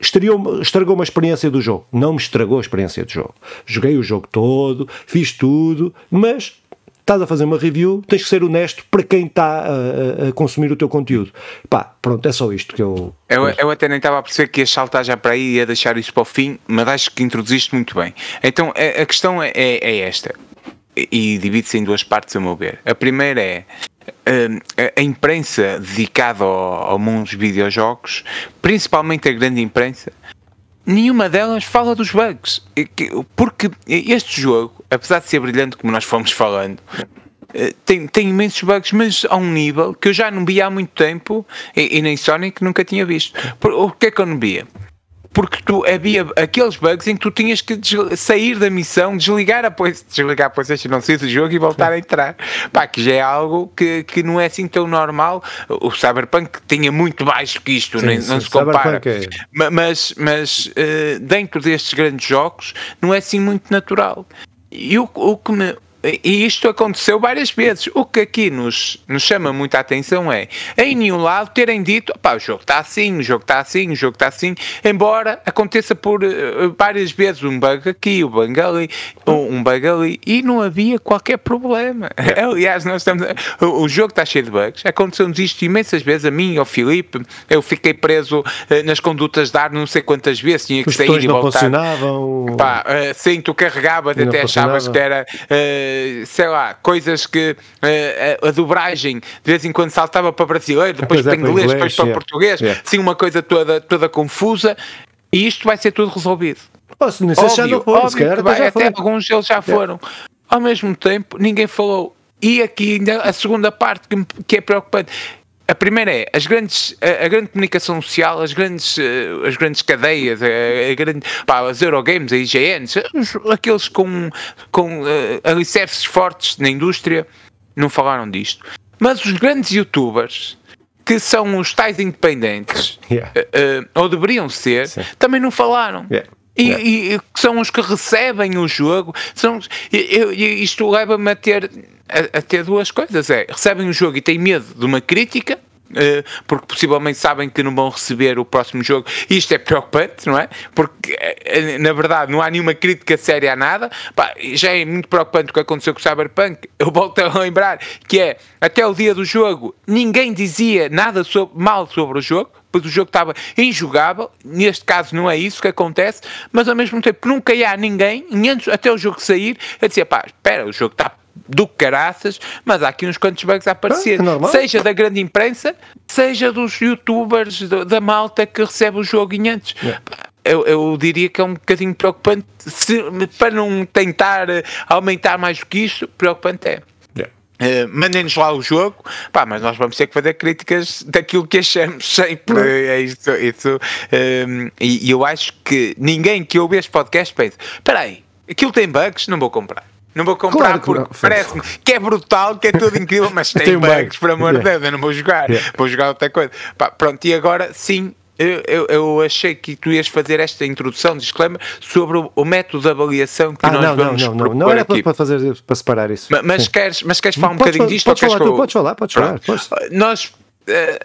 estragou, estragou uma experiência do jogo. Não me estragou a experiência do jogo. Joguei o jogo todo, fiz tudo, mas estás a fazer uma review, tens que ser honesto para quem está a, a, consumir o teu conteúdo. Pá, pronto, é só isto que eu. Eu, eu até nem estava a perceber que ia saltar já para aí e ia deixar isso para o fim, mas acho que introduziste muito bem. Então a, a questão é, é esta, e divide-se em duas partes, a meu ver. A primeira é. Hum, a imprensa dedicada ao, mundo dos videojogos, principalmente a grande imprensa, nenhuma delas fala dos bugs. Porque este jogo, apesar de ser brilhante, como nós fomos falando, eh, tem, tem imensos bugs, mas a um nível que eu já não via há muito tempo e, e nem Sonic nunca tinha visto. O que é que eu não via? Porque tu havia aqueles bugs em que tu tinhas que sair da missão, desligar a, desligar a PlayStation, não sei do jogo e voltar a entrar. Pá, que já é algo que, que não é assim tão normal. O Cyberpunk tinha muito baixo que isto, sim, nem, sim, não se compara. É. Mas, mas uh, dentro destes grandes jogos não é assim muito natural. E o, o, que me, e isto aconteceu várias vezes. O que aqui nos, nos chama muita atenção é, em nenhum lado, terem dito, pá, o jogo está assim, o jogo está assim, o jogo está assim, embora aconteça por uh, várias vezes um bug aqui, um bug ali, um bug ali, e não havia qualquer problema. Aliás, nós estamos, o, o jogo está cheio de bugs, aconteceu-nos isto imensas vezes, a mim ao Filipe, eu fiquei preso uh, nas condutas de ar não sei quantas vezes, tinha que Os sair e não voltar. funcionavam. Pá, uh, sim, tu carregavas, até achavas que era sei lá, coisas que uh, a, a, dobragem de vez em quando saltava para brasileiro, depois para inglês, inglês, depois para yeah. português, yeah. sim, uma coisa toda, toda confusa, e isto vai ser tudo resolvido. Oh, se óbvio, já não foram, se calhar, vai, até alguns deles já foram. Yeah. Ao mesmo tempo, ninguém falou. E aqui ainda a segunda parte que, que é preocupante a primeira é as grandes, a, a, grande comunicação social, as grandes, uh, as grandes cadeias, a, a grande, pá, as Eurogames, a IGNs, aqueles com, com uh, alicerces fortes na indústria, não falaram disto. Mas os grandes youtubers, que são os tais independentes, yeah. uh, ou deveriam ser, Sim. também não falaram. Yeah. E, yeah. e, que são os que recebem o jogo, são, eu, isto leva-me a ter a, a, ter duas coisas. É, recebem o jogo e têm medo de uma crítica, uh, porque possivelmente sabem que não vão receber o próximo jogo. Isto é preocupante, não é? Porque, uh, na verdade, não há nenhuma crítica séria a nada. Pá, já é muito preocupante o que aconteceu com o Cyberpunk. Eu volto a lembrar que é, até o dia do jogo, ninguém dizia nada sobre, mal sobre o jogo pois o jogo estava injogável. Neste caso não é isso que acontece, mas ao mesmo tempo nunca há ninguém, até o jogo sair, a dizer, pá, espera, o jogo está do caraças, mas há aqui uns quantos bugs a aparecer, ah, é seja da grande imprensa, seja dos youtubers, da malta que recebe o jogo em antes. Yeah. Eu, eu, diria que é um bocadinho preocupante, se, para não tentar aumentar mais do que isto, preocupante é. Uh, Mandem-nos lá o jogo, pá, mas nós vamos ter que fazer críticas daquilo que achamos sempre. É isso, isso um, e, e, eu acho que ninguém que ouve este podcast pensa: espera aí, aquilo tem bugs, não vou comprar. Não vou comprar claro porque parece-me que é brutal, que é tudo incrível, mas tem, tem bugs, por amor de yeah. Deus, eu não vou jogar, yeah. vou jogar outra coisa. Pá, pronto, e agora sim, eu, eu, eu, achei que tu ias fazer esta introdução, disclaimer, sobre o, o método de avaliação que ah, nós não, vamos não, não, não, não era aqui. para fazer para separar isso. Mas, mas queres, mas queres falar um podes, bocadinho disto? Podes falar, tu, podes falar, podes falar. Podes. Nós uh,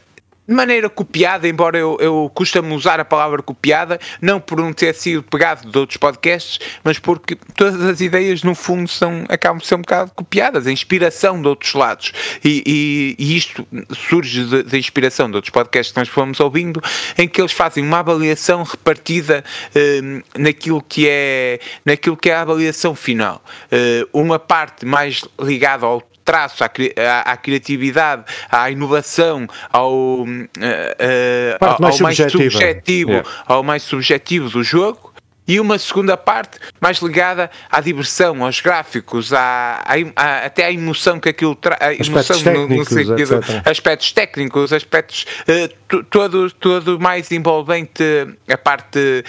de maneira copiada, embora eu, eu costume usar a palavra copiada, não por não ter sido pegado de outros podcasts, mas porque todas as ideias, no fundo, são, acabam de ser um bocado copiadas, a inspiração de outros lados. E, e, e isto surge da inspiração de outros podcasts que nós fomos ouvindo, em que eles fazem uma avaliação repartida uh, naquilo, que é, naquilo que é a avaliação final. Uh, uma parte mais ligada ao traço, à, à, à criatividade, à inovação, ao, uh, uh, ao mais, mais subjetivo, yeah. ao mais subjetivo do jogo. E uma segunda parte mais ligada à diversão, aos gráficos, à, à, até à emoção que aquilo traz, aspectos técnicos, no, sentido, aspectos técnicos, aspectos uh, todo, todo mais envolvente a parte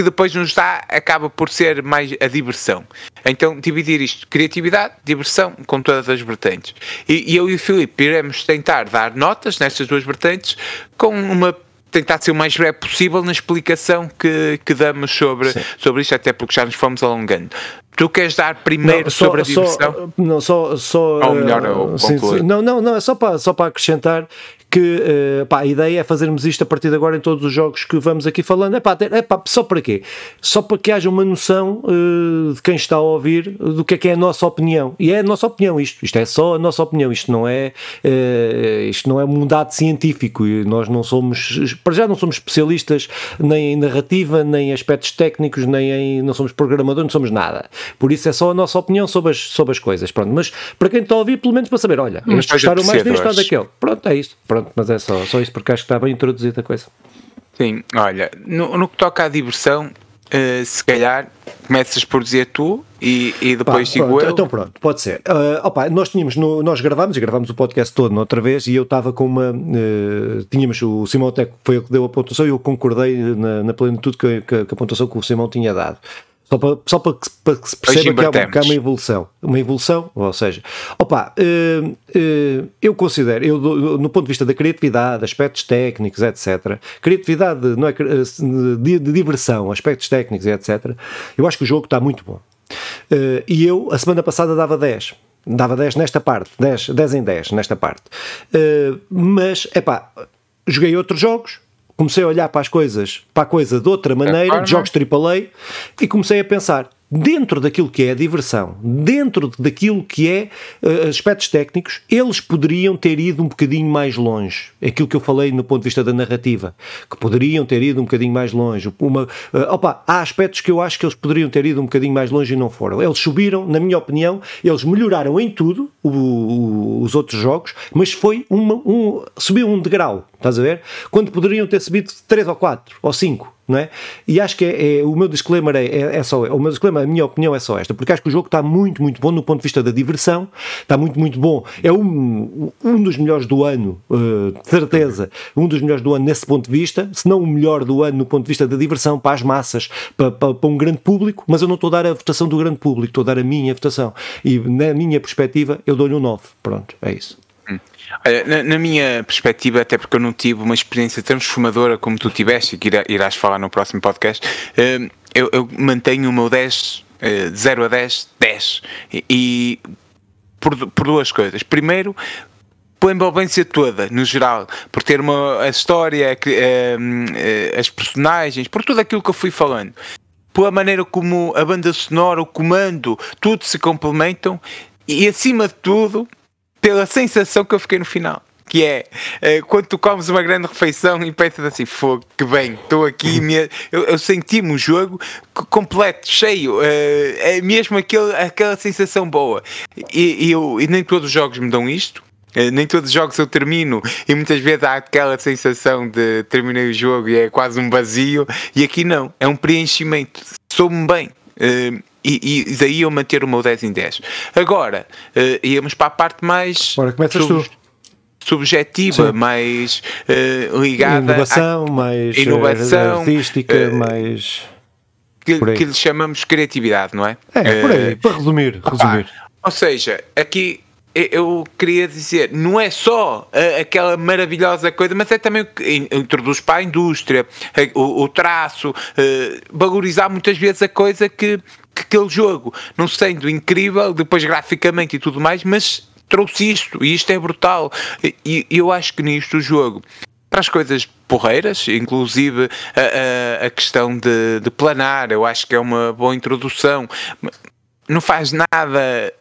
que depois nos dá, acaba por ser mais a diversão. Então, dividir isto, criatividade, diversão, com todas as vertentes. E, e eu e o Filipe iremos tentar dar notas nestas duas vertentes com uma tentar ser o mais breve possível na explicação que, que damos sobre, sobre isto, até porque já nos fomos alongando. Tu queres dar primeiro não, só, sobre a diversão? Só, não, só, só Ou melhor, eu sim, sim, não, não, não, é só para, só para acrescentar que uh, pá, a ideia é fazermos isto a partir de agora em todos os jogos que vamos aqui falando. É pá, é pá só para quê? Só para que haja uma noção uh, de quem está a ouvir do que é que é a nossa opinião. E é a nossa opinião isto. Isto é só a nossa opinião. Isto não é, uh, isto não é um dado científico. E nós não somos, para já não somos especialistas nem em narrativa, nem em aspectos técnicos, nem em, não somos programadores, não somos nada. Por isso é só a nossa opinião sobre as, sobre as coisas. Pronto. Mas para quem está a ouvir, pelo menos para saber, olha, estes gostaram mais disto ou daquele. Pronto, é isso. Pronto, mas é só, só isso porque acho que está bem introduzida a coisa. Sim, olha, no, no que toca à diversão, uh, se calhar começas por dizer tu e, e depois Pá, digo pronto, eu. Então pronto, pode ser. Uh, opa, nós tínhamos, no, nós gravámos e gravámos o podcast todo outra vez e eu estava com uma. Uh, tínhamos o Simão até foi o que deu a pontuação e eu concordei na, na plenitude que, que, que a pontuação que o Simão tinha dado. Só para, só para, que, para que se perceba que há, que há, uma evolução. Uma evolução, ou seja, opa, uh, uh, eu considero, eu, no ponto de vista da criatividade, aspectos técnicos, etc., criatividade, não é, de, de diversão, aspectos técnicos, etc., eu acho que o jogo está muito bom. E eu, a semana passada, dava 10 dava 10 nesta parte, 10, 10 em 10 nesta parte. Uh, mas, é pá, joguei outros jogos, comecei a olhar para as coisas, para a coisa de outra maneira, é, de jogos AAA, e comecei a pensar, dentro daquilo que é a diversão, dentro daquilo que é uh, aspectos técnicos, eles poderiam ter ido um bocadinho mais longe. Aquilo que eu falei no ponto de vista da narrativa, que poderiam ter ido um bocadinho mais longe. Uma, uh, opa, há aspectos que eu acho que eles poderiam ter ido um bocadinho mais longe e não foram. Eles subiram, na minha opinião, eles melhoraram em tudo o, o, os outros jogos, mas foi uma, um, subiu um degrau, estás a ver? Quando poderiam ter subido 3 ou 4 ou 5 não é? E acho que é, é o meu disclaimer é, é, é, só, o meu disclaimer, a minha opinião é só esta, porque acho que o jogo está muito, muito bom no ponto de vista da diversão, está muito, muito bom. É um, um dos melhores do ano, uh, de certeza, um dos melhores do ano nesse ponto de vista, se não o melhor do ano no ponto de vista da diversão, para as massas, para, para, para um grande público, mas eu não estou a dar a votação do grande público, estou a dar a minha votação. E na minha perspectiva, eu dou-lhe um 9. Pronto, é isso. Olha, na, na, minha perspectiva, até porque eu não tive uma experiência transformadora como tu tiveste, que irá, irás falar no próximo podcast, uh, eu, eu, mantenho o meu 10, uh, 0 a 10, 10. E, e por, por duas coisas. Primeiro, pela envolvência toda, no geral, por ter uma a história, uh, as personagens, por tudo aquilo que eu fui falando, pela maneira como a banda sonora, o comando, tudo se complementam e acima de tudo pela sensação que eu fiquei no final. Que é uh, quando tu comes uma grande refeição e pensas assim, fogo, que bem, estou aqui, me, eu, eu senti-me o jogo completo, cheio, uh, é mesmo aquele, aquela sensação boa. E, e, eu, e nem todos os jogos me dão isto, uh, nem todos os jogos eu termino e muitas vezes há aquela sensação de terminei o jogo e é quase um vazio, e aqui não, é um preenchimento, sou-me bem. Uh, e, e, daí eu manter o meu 10 em 10. Agora, uh, íamos para a parte mais. Agora começas sub, tu. Subjetiva, Sim. mais uh, ligada. Inovação, à, mais eh, inovação, artística, uh, mais. Que, que lhe chamamos criatividade, não é? É, por aí, para resumir. resumir. ou seja, aqui eu queria dizer, não é só aquela maravilhosa coisa, mas é também o que introduz para a indústria, o, o traço, valorizar muitas vezes a coisa que aquele jogo, não sendo incrível, depois graficamente e tudo mais, mas trouxe isto, e isto é brutal. E, e eu acho que nisto o jogo para as coisas porreiras, inclusive a, a, a questão de, de, planar, eu acho que é uma boa introdução. Não faz nada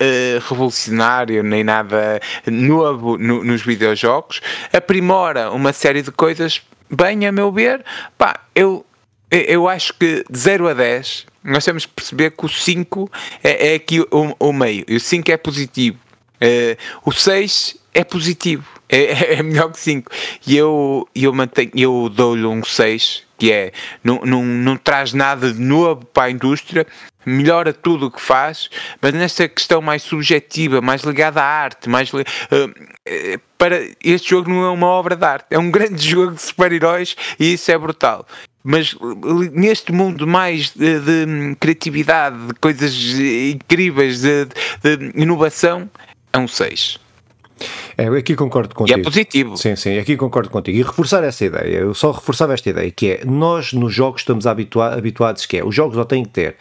uh, revolucionário nem nada novo no, nos videojogos, aprimora uma série de coisas bem, a meu ver. Pá, eu, eu acho que de 0 a 10 nós temos que perceber que o 5 é, é aqui o, o, meio, e o 5 é positivo. Uh, o 6 é positivo, é, é melhor que 5. E eu, eu, mantenho, eu dou-lhe um 6, que é não, não, não traz nada de novo para a indústria, melhora tudo o que faz, mas nesta questão mais subjetiva, mais ligada à arte, mais uh, para este jogo não é uma obra de arte, é um grande jogo de super-heróis e isso é brutal mas neste mundo mais de, de criatividade, de coisas incríveis, de, de, inovação, é um 6. É, aqui concordo contigo. E é positivo. Sim, sim, aqui concordo contigo. E reforçar essa ideia, eu só reforçava esta ideia, que é, nós nos jogos estamos habitua habituados que é, os jogos só têm que ter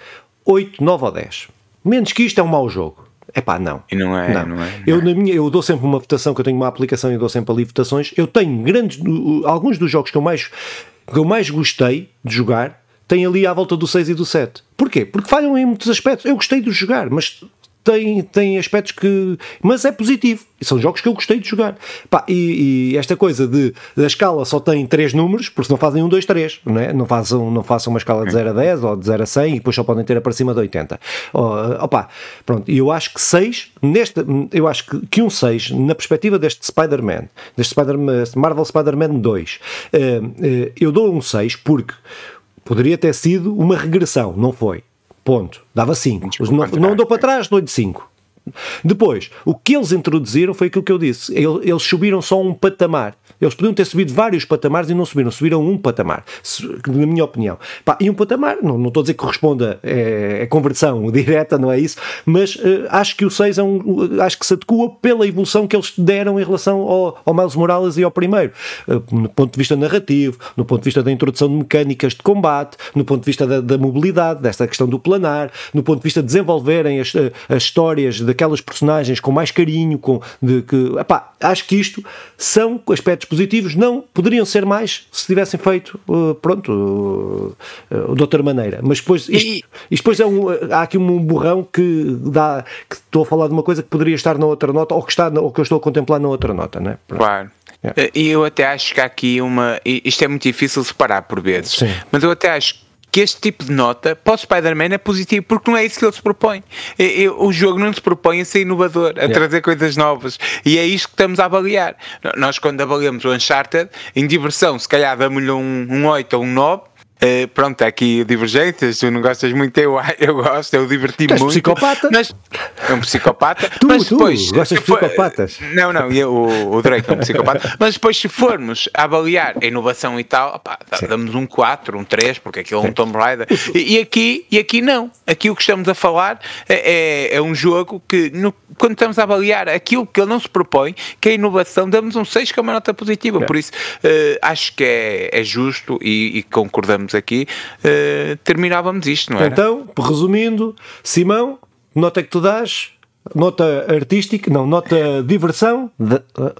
8, 9 ou 10. Menos que isto é um mau jogo. É pá, não. E não é, não. não é. Eu, na minha, eu dou sempre uma votação, que eu tenho uma aplicação e dou sempre ali votações. Eu tenho grandes. Alguns dos jogos que eu mais, que eu mais gostei de jogar têm ali à volta do 6 e do 7. Porquê? Porque falham em muitos aspectos. Eu gostei de jogar, mas tem, tem aspectos que. Mas é positivo. São jogos que eu gostei de jogar. Pá, e, e, esta coisa de a escala só tem três números, porque não fazem um, dois, três, não, é? não, façam, não façam uma escala de 0 a 10 ou de 0 a 100 e depois só podem ter para cima de 80. Oh, opa, pronto, e eu acho que 6, neste, eu acho que, que um 6, na perspectiva deste Spider-Man, deste Spider Marvel Spider-Man 2, uh, uh, eu dou um 6 porque poderia ter sido uma regressão, não foi. Ponto. Dava 5. Não, não dou para trás, dou-lhe 5. Depois, o que eles introduziram foi aquilo que eu disse. Eles subiram só um patamar. Eles podiam ter subido vários patamares e não subiram, subiram um patamar, na minha opinião. E um patamar, não, não estou a dizer que corresponda, é, é conversão direta, não é isso, mas uh, acho que o 6 é um, acho que se adequa pela evolução que eles deram em relação ao, ao Miles Morales e ao primeiro, uh, no ponto de vista narrativo, no ponto de vista da introdução de mecânicas de combate, no ponto de vista da, da mobilidade, desta questão do planar, no ponto de vista de desenvolverem as, eh, as histórias daquelas personagens com mais carinho, com, de que, epá, acho que isto são aspectos positivos não poderiam ser mais se tivessem feito, uh, pronto, uh, uh, de outra maneira. Mas depois, isto, isto depois é um, há aqui um burrão que dá, que estou a falar de uma coisa que poderia estar na outra nota, ou que, está, ou que eu estou a contemplar na outra nota, né? Claro. E eu até acho que há aqui uma. Isto é muito difícil separar por vezes, Sim. mas eu até acho que este tipo de nota para o Spider-Man é positivo, porque não é isso que ele se propõe. O jogo não se propõe a ser inovador, a yeah. trazer coisas novas. E é isto que estamos a avaliar. Nós, quando avaliamos o Uncharted, em diversão, se calhar damos-lhe um, um 8 ou um 9, Uh, pronto, há aqui divergências, tu não gostas muito, eu, eu gosto, eu diverti muito. psicopata? Mas, é um psicopata. tu, mas depois, tu, gostas de psicopatas? Não, não, eu, o, o Drake é um psicopata. mas depois, se formos avaliar a inovação e tal, opá, damos um 4, um 3, porque aquilo é um Tomb Raider. E, e, aqui, e aqui não. Aqui o que estamos a falar é, é, é um jogo que, no, quando estamos a avaliar aquilo que ele não se propõe, que é a inovação, damos um 6, que é uma nota positiva. É. Por isso, uh, acho que é, é justo e, e concordamos aqui, uh, terminávamos isto, não é? Então, resumindo, Simão, nota que tu dás, nota artística, não, nota diversão, de, uh,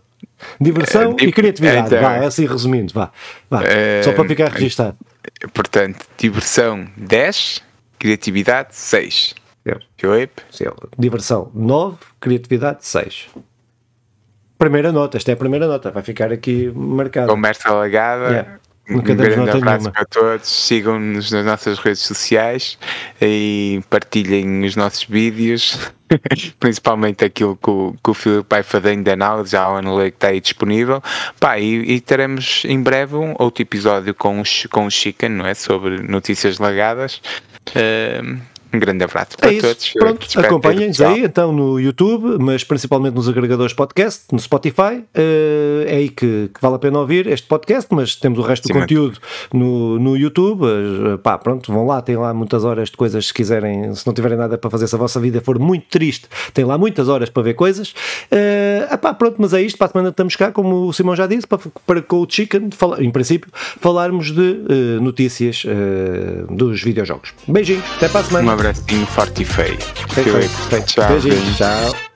diversão uh, e criatividade, então, vá, é assim resumindo, vá, vá só para ficar registado. Portanto, diversão 10, criatividade 6. Filipe? Diversão 9, criatividade 6. Primeira nota, esta é a primeira nota, vai ficar aqui marcado. Conversa alagada. Yeah. Um grande abraço para todos. Sigam-nos nas nossas redes sociais e partilhem os nossos vídeos, principalmente aquilo que o, que o Filipe vai fazendo de análise, já o Analytics está aí disponível. Pá, e, e, teremos em breve um outro episódio com, os, com o Chicken, não é? Sobre notícias lagadas. Uh, um grande abraço para é todos. Pronto, acompanhem-nos aí então no YouTube, mas principalmente nos agregadores podcast, no Spotify. Uh, é aí que, que, vale a pena ouvir este podcast, mas temos o resto Sim, do conteúdo no, no YouTube. Uh, pá, pronto, vão lá, tem lá muitas horas de coisas se quiserem, se não tiverem nada para fazer, se a vossa vida for muito triste, tem lá muitas horas para ver coisas. Uh, pá, pronto, mas é isto, para a semana estamos cá, como o Simão já disse, para, para com o Chicken, falar, em princípio, falarmos de uh, notícias dos videojogos. Beijinhos, até para a semana abracinho forte e feio. Feito, feito. Tchau. Beijinho. Tchau.